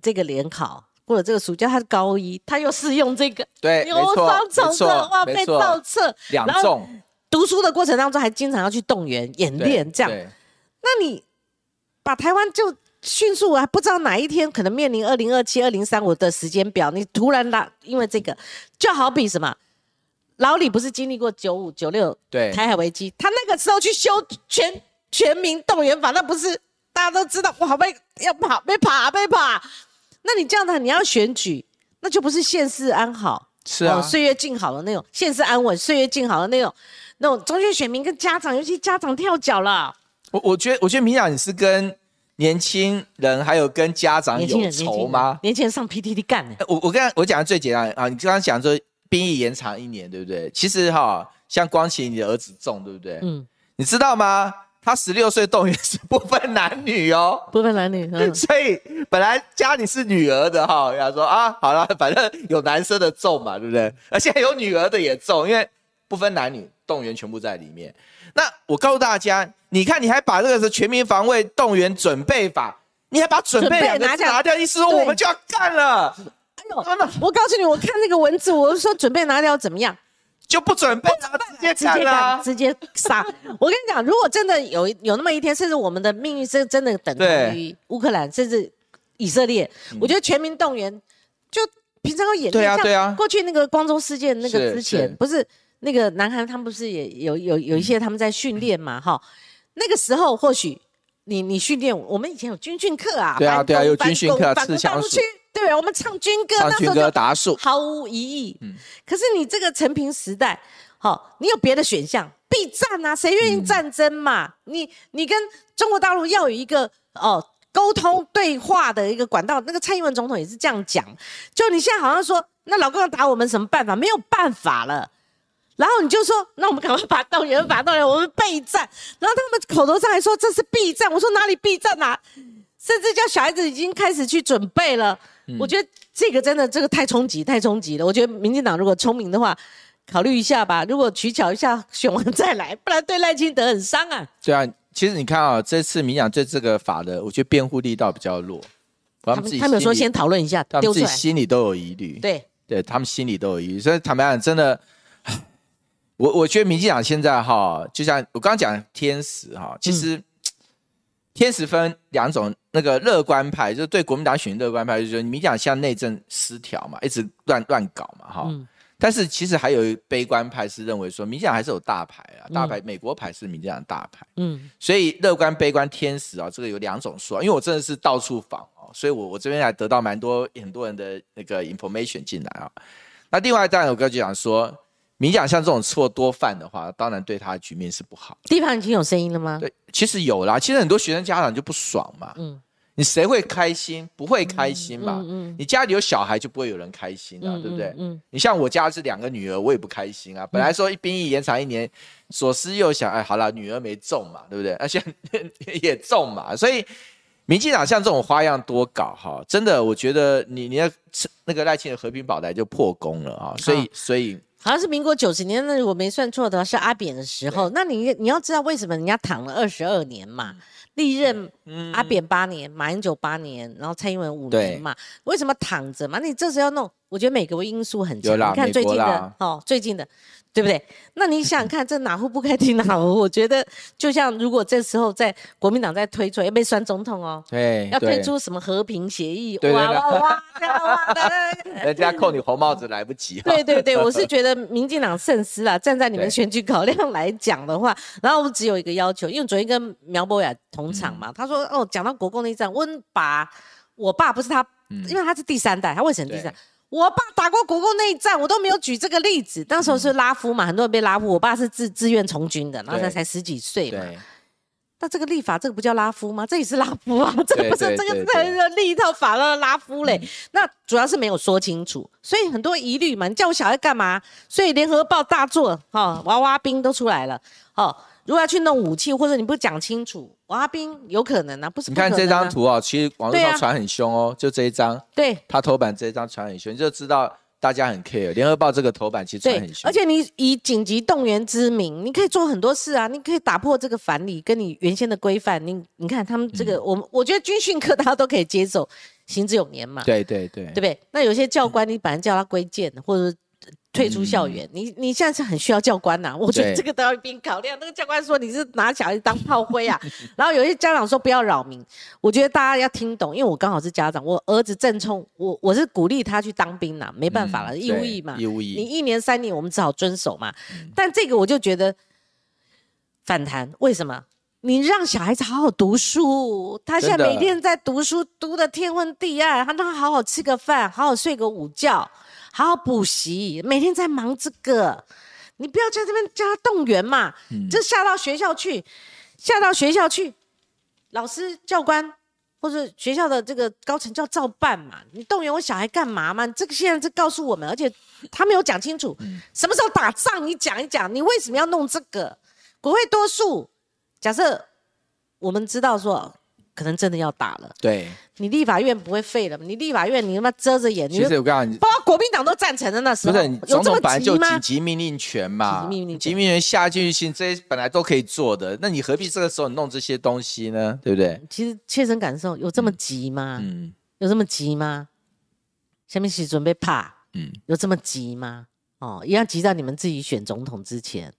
这个联考，过了这个暑假，他是高一，他又是用这个，对，有双重的哇，被倒测两重。读书的过程当中，还经常要去动员演练这样。那你把台湾就。迅速啊，不知道哪一天可能面临二零二七、二零三五的时间表，你突然拉，因为这个就好比什么，老李不是经历过九五、九六对台海危机，他那个时候去修全全民动员法，那不是大家都知道哇，被要跑被爬被爬，那你这样的你要选举，那就不是现世安好，是啊，岁月静好的那种，现世安稳，岁月静好的那种，那种中间选民跟家长，尤其家长跳脚了。我我觉得，我觉得明雅你是跟。年轻人还有跟家长有仇吗？年轻人上 PTT 干呢？我我刚我讲的最简单啊，你刚刚讲说兵役延长一年，对不对？其实哈，像光启你的儿子重，对不对？嗯，你知道吗？他十六岁动员是不分男女哦，不分男女。所以本来家里是女儿的哈，他说啊，好了，反正有男生的重嘛，对不对？而且有女儿的也重，因为不分男女，动员全部在里面。那我告诉大家，你看，你还把这个是全民防卫动员准备法，你还把准备两个字拿掉，意思说我们就要干了。哎呦，我告诉你，我看那个文字，我说准备拿掉怎么样？就不准备，直接直接干，直接杀。我跟你讲，如果真的有有那么一天，甚至我们的命运是真的等同于乌克兰，甚至以色列，我觉得全民动员就平常要演对啊对啊，过去那个光州事件那个之前不是。那个南韩他们不是也有有有一些他们在训练嘛？哈，那个时候或许你你训练，我们以前有军训课啊，对啊对啊，有军训课，刺枪术，对，我们唱军歌，唱军歌打数，毫无疑义。嗯，可是你这个陈平时代，好，你有别的选项，必战啊，谁愿意战争嘛？你你跟中国大陆要有一个哦沟通对话的一个管道，那个蔡英文总统也是这样讲，就你现在好像说，那老公要打我们什么办法？没有办法了。然后你就说，那我们赶快把动员法动员，我们备战。然后他们口头上还说这是避战，我说哪里避战啊？甚至叫小孩子已经开始去准备了。我觉得这个真的这个太冲击，太冲击了。我觉得民进党如果聪明的话，考虑一下吧。如果取巧一下，选完再来，不然对赖清德很伤啊。对啊，其实你看啊，这次民党对这个法的，我觉得辩护力道比较弱。他们他们说先讨论一下，他们自己心里都有疑虑。对，对他们心里都有疑虑。所以坦白讲，真的。我我觉得民进党现在哈，就像我刚刚讲天使哈，其实、天使分两种，那个乐观派就是对国民党选乐观派，就是说民进党像内政失调嘛，一直乱乱搞嘛哈。嗯但是其实还有一悲观派是认为说，民进党还是有大牌啊，大牌、美国牌是民进党大牌，嗯所以乐观、悲观、天使啊，这个有两种说，因为我真的是到处访哦，所以我我这边还得到蛮多很多人的那个 information 进来啊。那另外，当然我刚才讲说，民讲像这种错多犯的话，当然对他的局面是不好。地方已经有声音了吗？对，其实有啦，其实很多学生家长就不爽嘛，嗯你谁会开心？不会开心嘛？嗯嗯你家里有小孩就不会有人开心啊，对不对？嗯你像我家是两个女儿，我也不开心啊。本来说一兵役延长一年，左思右想，哎，好了，女儿没中嘛，对不对？而且 也中嘛，所以民进党像这种花样多搞哈，真的，我觉得你你要那个赖清德和平保台就破功了啊，所以所以好像是民国九十年，那如果没算错的话是阿扁的时候。那你你要知道为什么人家躺了二十二年嘛？历任嗯阿扁八年，马英九八年，然后蔡英文五年嘛？为什么躺着嘛？你这时候要弄，我觉得美国因素很强。你看最近的哦，最近的，对不对？那你想想看，这哪壶不开提哪壶？我觉得就像如果这时候在国民党在推出，要被酸总统哦，对要推，出什么和平协议，哇哇哇。人家扣你红帽子来不及哈。对对对，我是觉得民进党慎思啊，站在你们对选举考量来讲的话，然后我只有一个要求，因为昨天跟苗博雅同场嘛，他说哦，讲到国共内战，温爸，我爸不是他，因为他是第三代，他为什么第三对？我爸打过国共内战，我都没有举这个例子。那时候是拉夫嘛，很多人被拉夫。我爸是自自愿从军的，然后他才十几岁嘛。对那这个立法，这个不叫拉夫吗？这也是拉夫啊，这个不是对这个立一套法了拉夫嘞。那主要是没有说清楚，所以很多疑虑嘛。你叫我小孩干嘛？所以联合报大作，哈、娃娃兵都出来了，哦。如果要去弄武器，或者你不讲清楚，娃娃兵有可能啊，不是你看这张，图啊，其实网络上传很凶哦，就这一张，对他头版这一张传很凶，你就知道大家很 care。联合报这个头版其实传对很，凶，而且你以紧急动员之名，你可以做很多事啊，你可以打破这个反理，跟你原先的规范。你你看他们这嗯个，我们我觉得军训课大家都可以接受，行之有年嘛。对对对对不对？那有些教官，你本来叫他归建或者退出校园，你你现在是很需要教官呐、我觉得这个都要一并考量。那个教官说你是拿小孩当炮灰啊，然后有些家长说不要扰民，我觉得大家要听懂，因为我刚好是家长，我儿子正冲，我我是鼓励他去当兵啦，没办法了，嗯义务役嘛，义务役你一年三年我们只好遵守嘛。但这个我就觉得反弹，为什么？你让小孩子好好读书，他现在每天在读书，读的天昏地暗，他让他好好吃个饭，好好睡个午觉，好好补习，每天在忙这个，你不要在这边叫他动员嘛，嗯就下到学校去，下到学校去，老师、教官或者学校的这个高层叫照办嘛。你动员我小孩干嘛嘛？你这个现在是告诉我们，而且他没有讲清楚，什么时候打仗，你讲一讲，你为什么要弄这个？国会多数，假设我们知道说，可能真的要打了，对。你立法院不会废了吗？你立法院你他妈遮着眼，你其就实我告诉你，包括国民党都赞成的那时候，不是你总统本来就紧？急命令权嘛，紧急命令权紧急命令下进性这些本来都可以做的，那你何必这个时候弄这些东西呢？对不对？其实切身感受有这么急吗？嗯有这么急吗？下面是准备怕，嗯，有这么急吗？哦，一样急到你们自己选总统之前，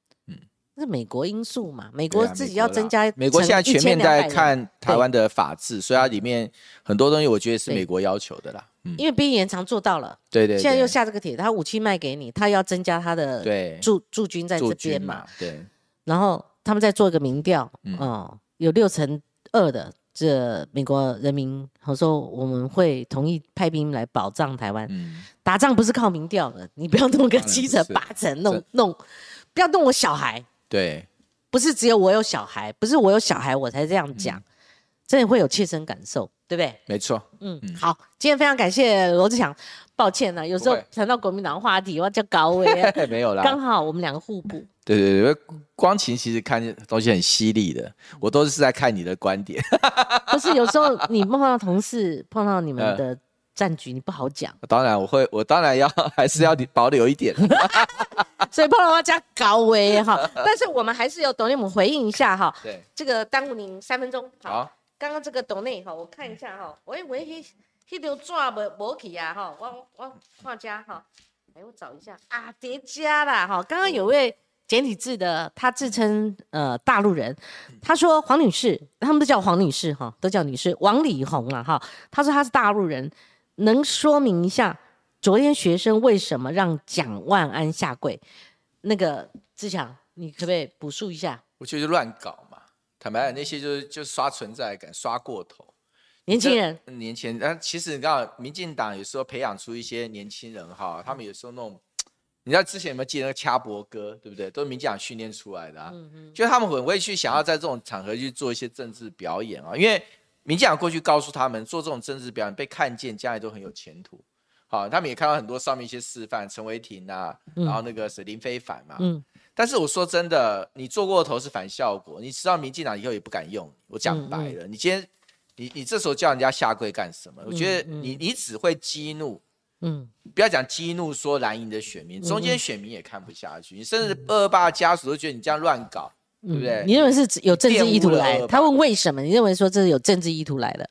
那是美国因素嘛，美国自己要增加美国现在全面在，看台湾的法治，所以它里面很多东西我觉得是美国要求的啦。嗯，因为兵役延长做到了，对对，现在又下这个帖，他武器卖给你，他要增加他的对。驻驻军在这驻边嘛嘛，，对，然后他们再做一个民调，嗯。哦，有六成二的这美国人民，他说我们会同意派兵来保障台湾。嗯，打仗不是靠民调的，你不要弄个七成八成，弄弄，不要弄我小孩，对，不是只有我有小孩，不是我有小孩我才这样讲，嗯。真的会有切身感受，对不对？没错，嗯，好，今天非常感谢罗志祥，抱歉呢、有时候谈到国民党话题，我要叫高威啊，没有啦，刚好我们两个互补。对对对，光晴其实看东西很犀利的，我都是在看你的观点。不是有时候你碰到同事，碰到你们嗯。的战局，你不好讲，当然我会，我当然要 还是要保留一点。所以碰到要加高危哈。但是我们还是有董内姆回应一下哈，对，这个耽误您三分钟。好，刚刚这个董内哈，我看一下哈，喂喂，迄迄条纸无无去啊哈，我我看家哈，哎，我找一下啊，叠加啦哈。刚刚有位简体字的，他自称呃大陆人。他说黄女士，他们都叫黄女士哈，都叫女士。王李红啊哈，他说他是大陆人，能说明一下昨天学生为什么让蒋万安下跪？那个志强，你可不可以补述一下？我觉得乱搞嘛，坦白讲，那些就是就刷存在感，刷过头。年轻人，年轻人，但其实你知道，民进党有时候培养出一些年轻人哈，他们有时候那种，你知道之前有没有记得那个掐脖哥，对不对？都是民进党训练出来的啊。嗯嗯。就他们很会去想要在这种场合去做一些政治表演啊，因为民进党过去告诉他们，做这种政治表演被看见，将来都很有前途。好，他们也看到很多上面一些示范，陈伟霆啊，然后那个是林非凡嘛。嗯。但是我说真的，你做过头是反效果，你知道民进党以后也不敢用。我讲白了，你今天。你你这时候叫人家下跪干什么？我觉得你你只会激怒，嗯，不要讲激怒说蓝营的选民，中间选民也看不下去，你甚至二二八家属都觉得你这样乱搞，对不对？你认为是有政治意图来？他问为什么？你认为说这是有政治意图来的？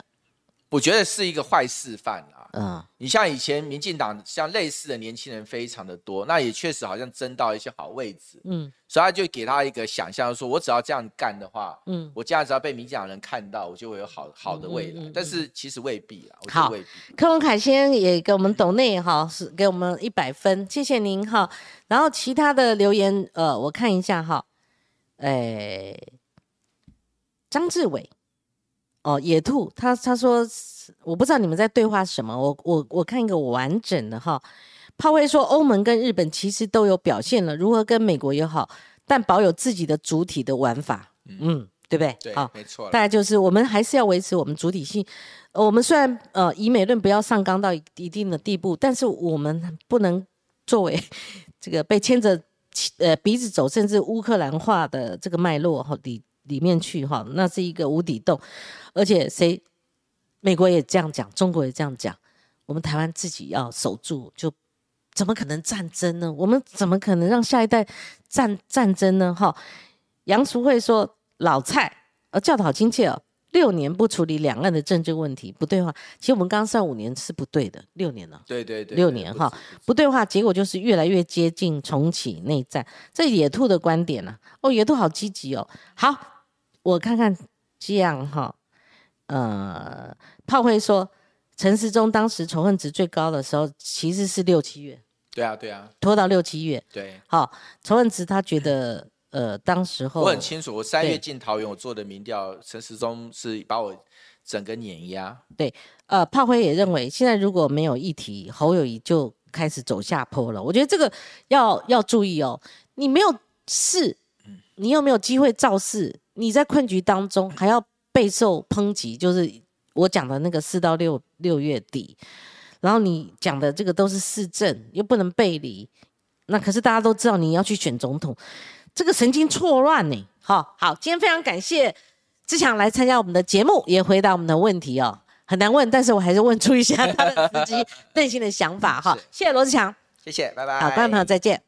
我觉得是一个坏示范啊。嗯，你像以前民进党像类似的年轻人非常的多，那也确实好像争到一些好位置，嗯，所以他就给他一个想象，说我只要这样干的话，嗯，我这样只要被民进党人看到，我就会有好好的未来。但是其实未必啊，好，柯文凯先也给我们抖内哈，是给我们一百分，谢谢您哈。然后其他的留言，呃，我看一下哈，哎，张志伟。哦，野兔，他他说，我不知道你们在对话什么，我我我看一个完整的哈。炮灰说，欧盟跟日本其实都有表现了如何跟美国友好，但保有自己的主体的玩法，嗯，对不对？对，好，没错。大概就是我们还是要维持我们主体性。我们虽然呃以美论不要上纲到一定的地步，但是我们不能作为 这个被牵着呃鼻子走，甚至乌克兰化的这个脉络哈里里面去哈，那是一个无底洞。而且谁，美国也这样讲，中国也这样讲，我们台湾自己要守住，就怎么可能战争呢？我们怎么可能让下一代战战争呢？哈，杨淑慧说老蔡，呃，叫的好亲切哦。六年不处理两岸的政治问题，不对话。其实我们刚刚算五年是不对的，六年了。对对对，六年哈，不对话，结果就是越来越接近重启内战。这野兔的观点呢？哦，野兔好积极哦。好，我看看这样哈。呃，炮灰说，陈时中当时仇恨值最高的时候其实是六七月。对啊，对啊，拖到六七月。对，好，仇恨值他觉得，呃，当时候我很清楚，我三月进桃园，我做的民调，陈时中是把我整个碾压。对，呃，炮灰也认为，现在如果没有议题，侯友谊就开始走下坡了。我觉得这个要要注意哦，你没有事，你又没有机会造势，你在困局当中还要。备受抨击，就是我讲的那个四到六六月底，然后你讲的这个都是市政，又不能背离，那可是大家都知道你要去选总统，这个神经错乱呢。好好，今天非常感谢志强来参加我们的节目，也回答我们的问题哦，很难问，但是我还是问出一下他的司机内心的想法哈。谢谢罗志强，谢谢，拜拜，好，观众朋友再见。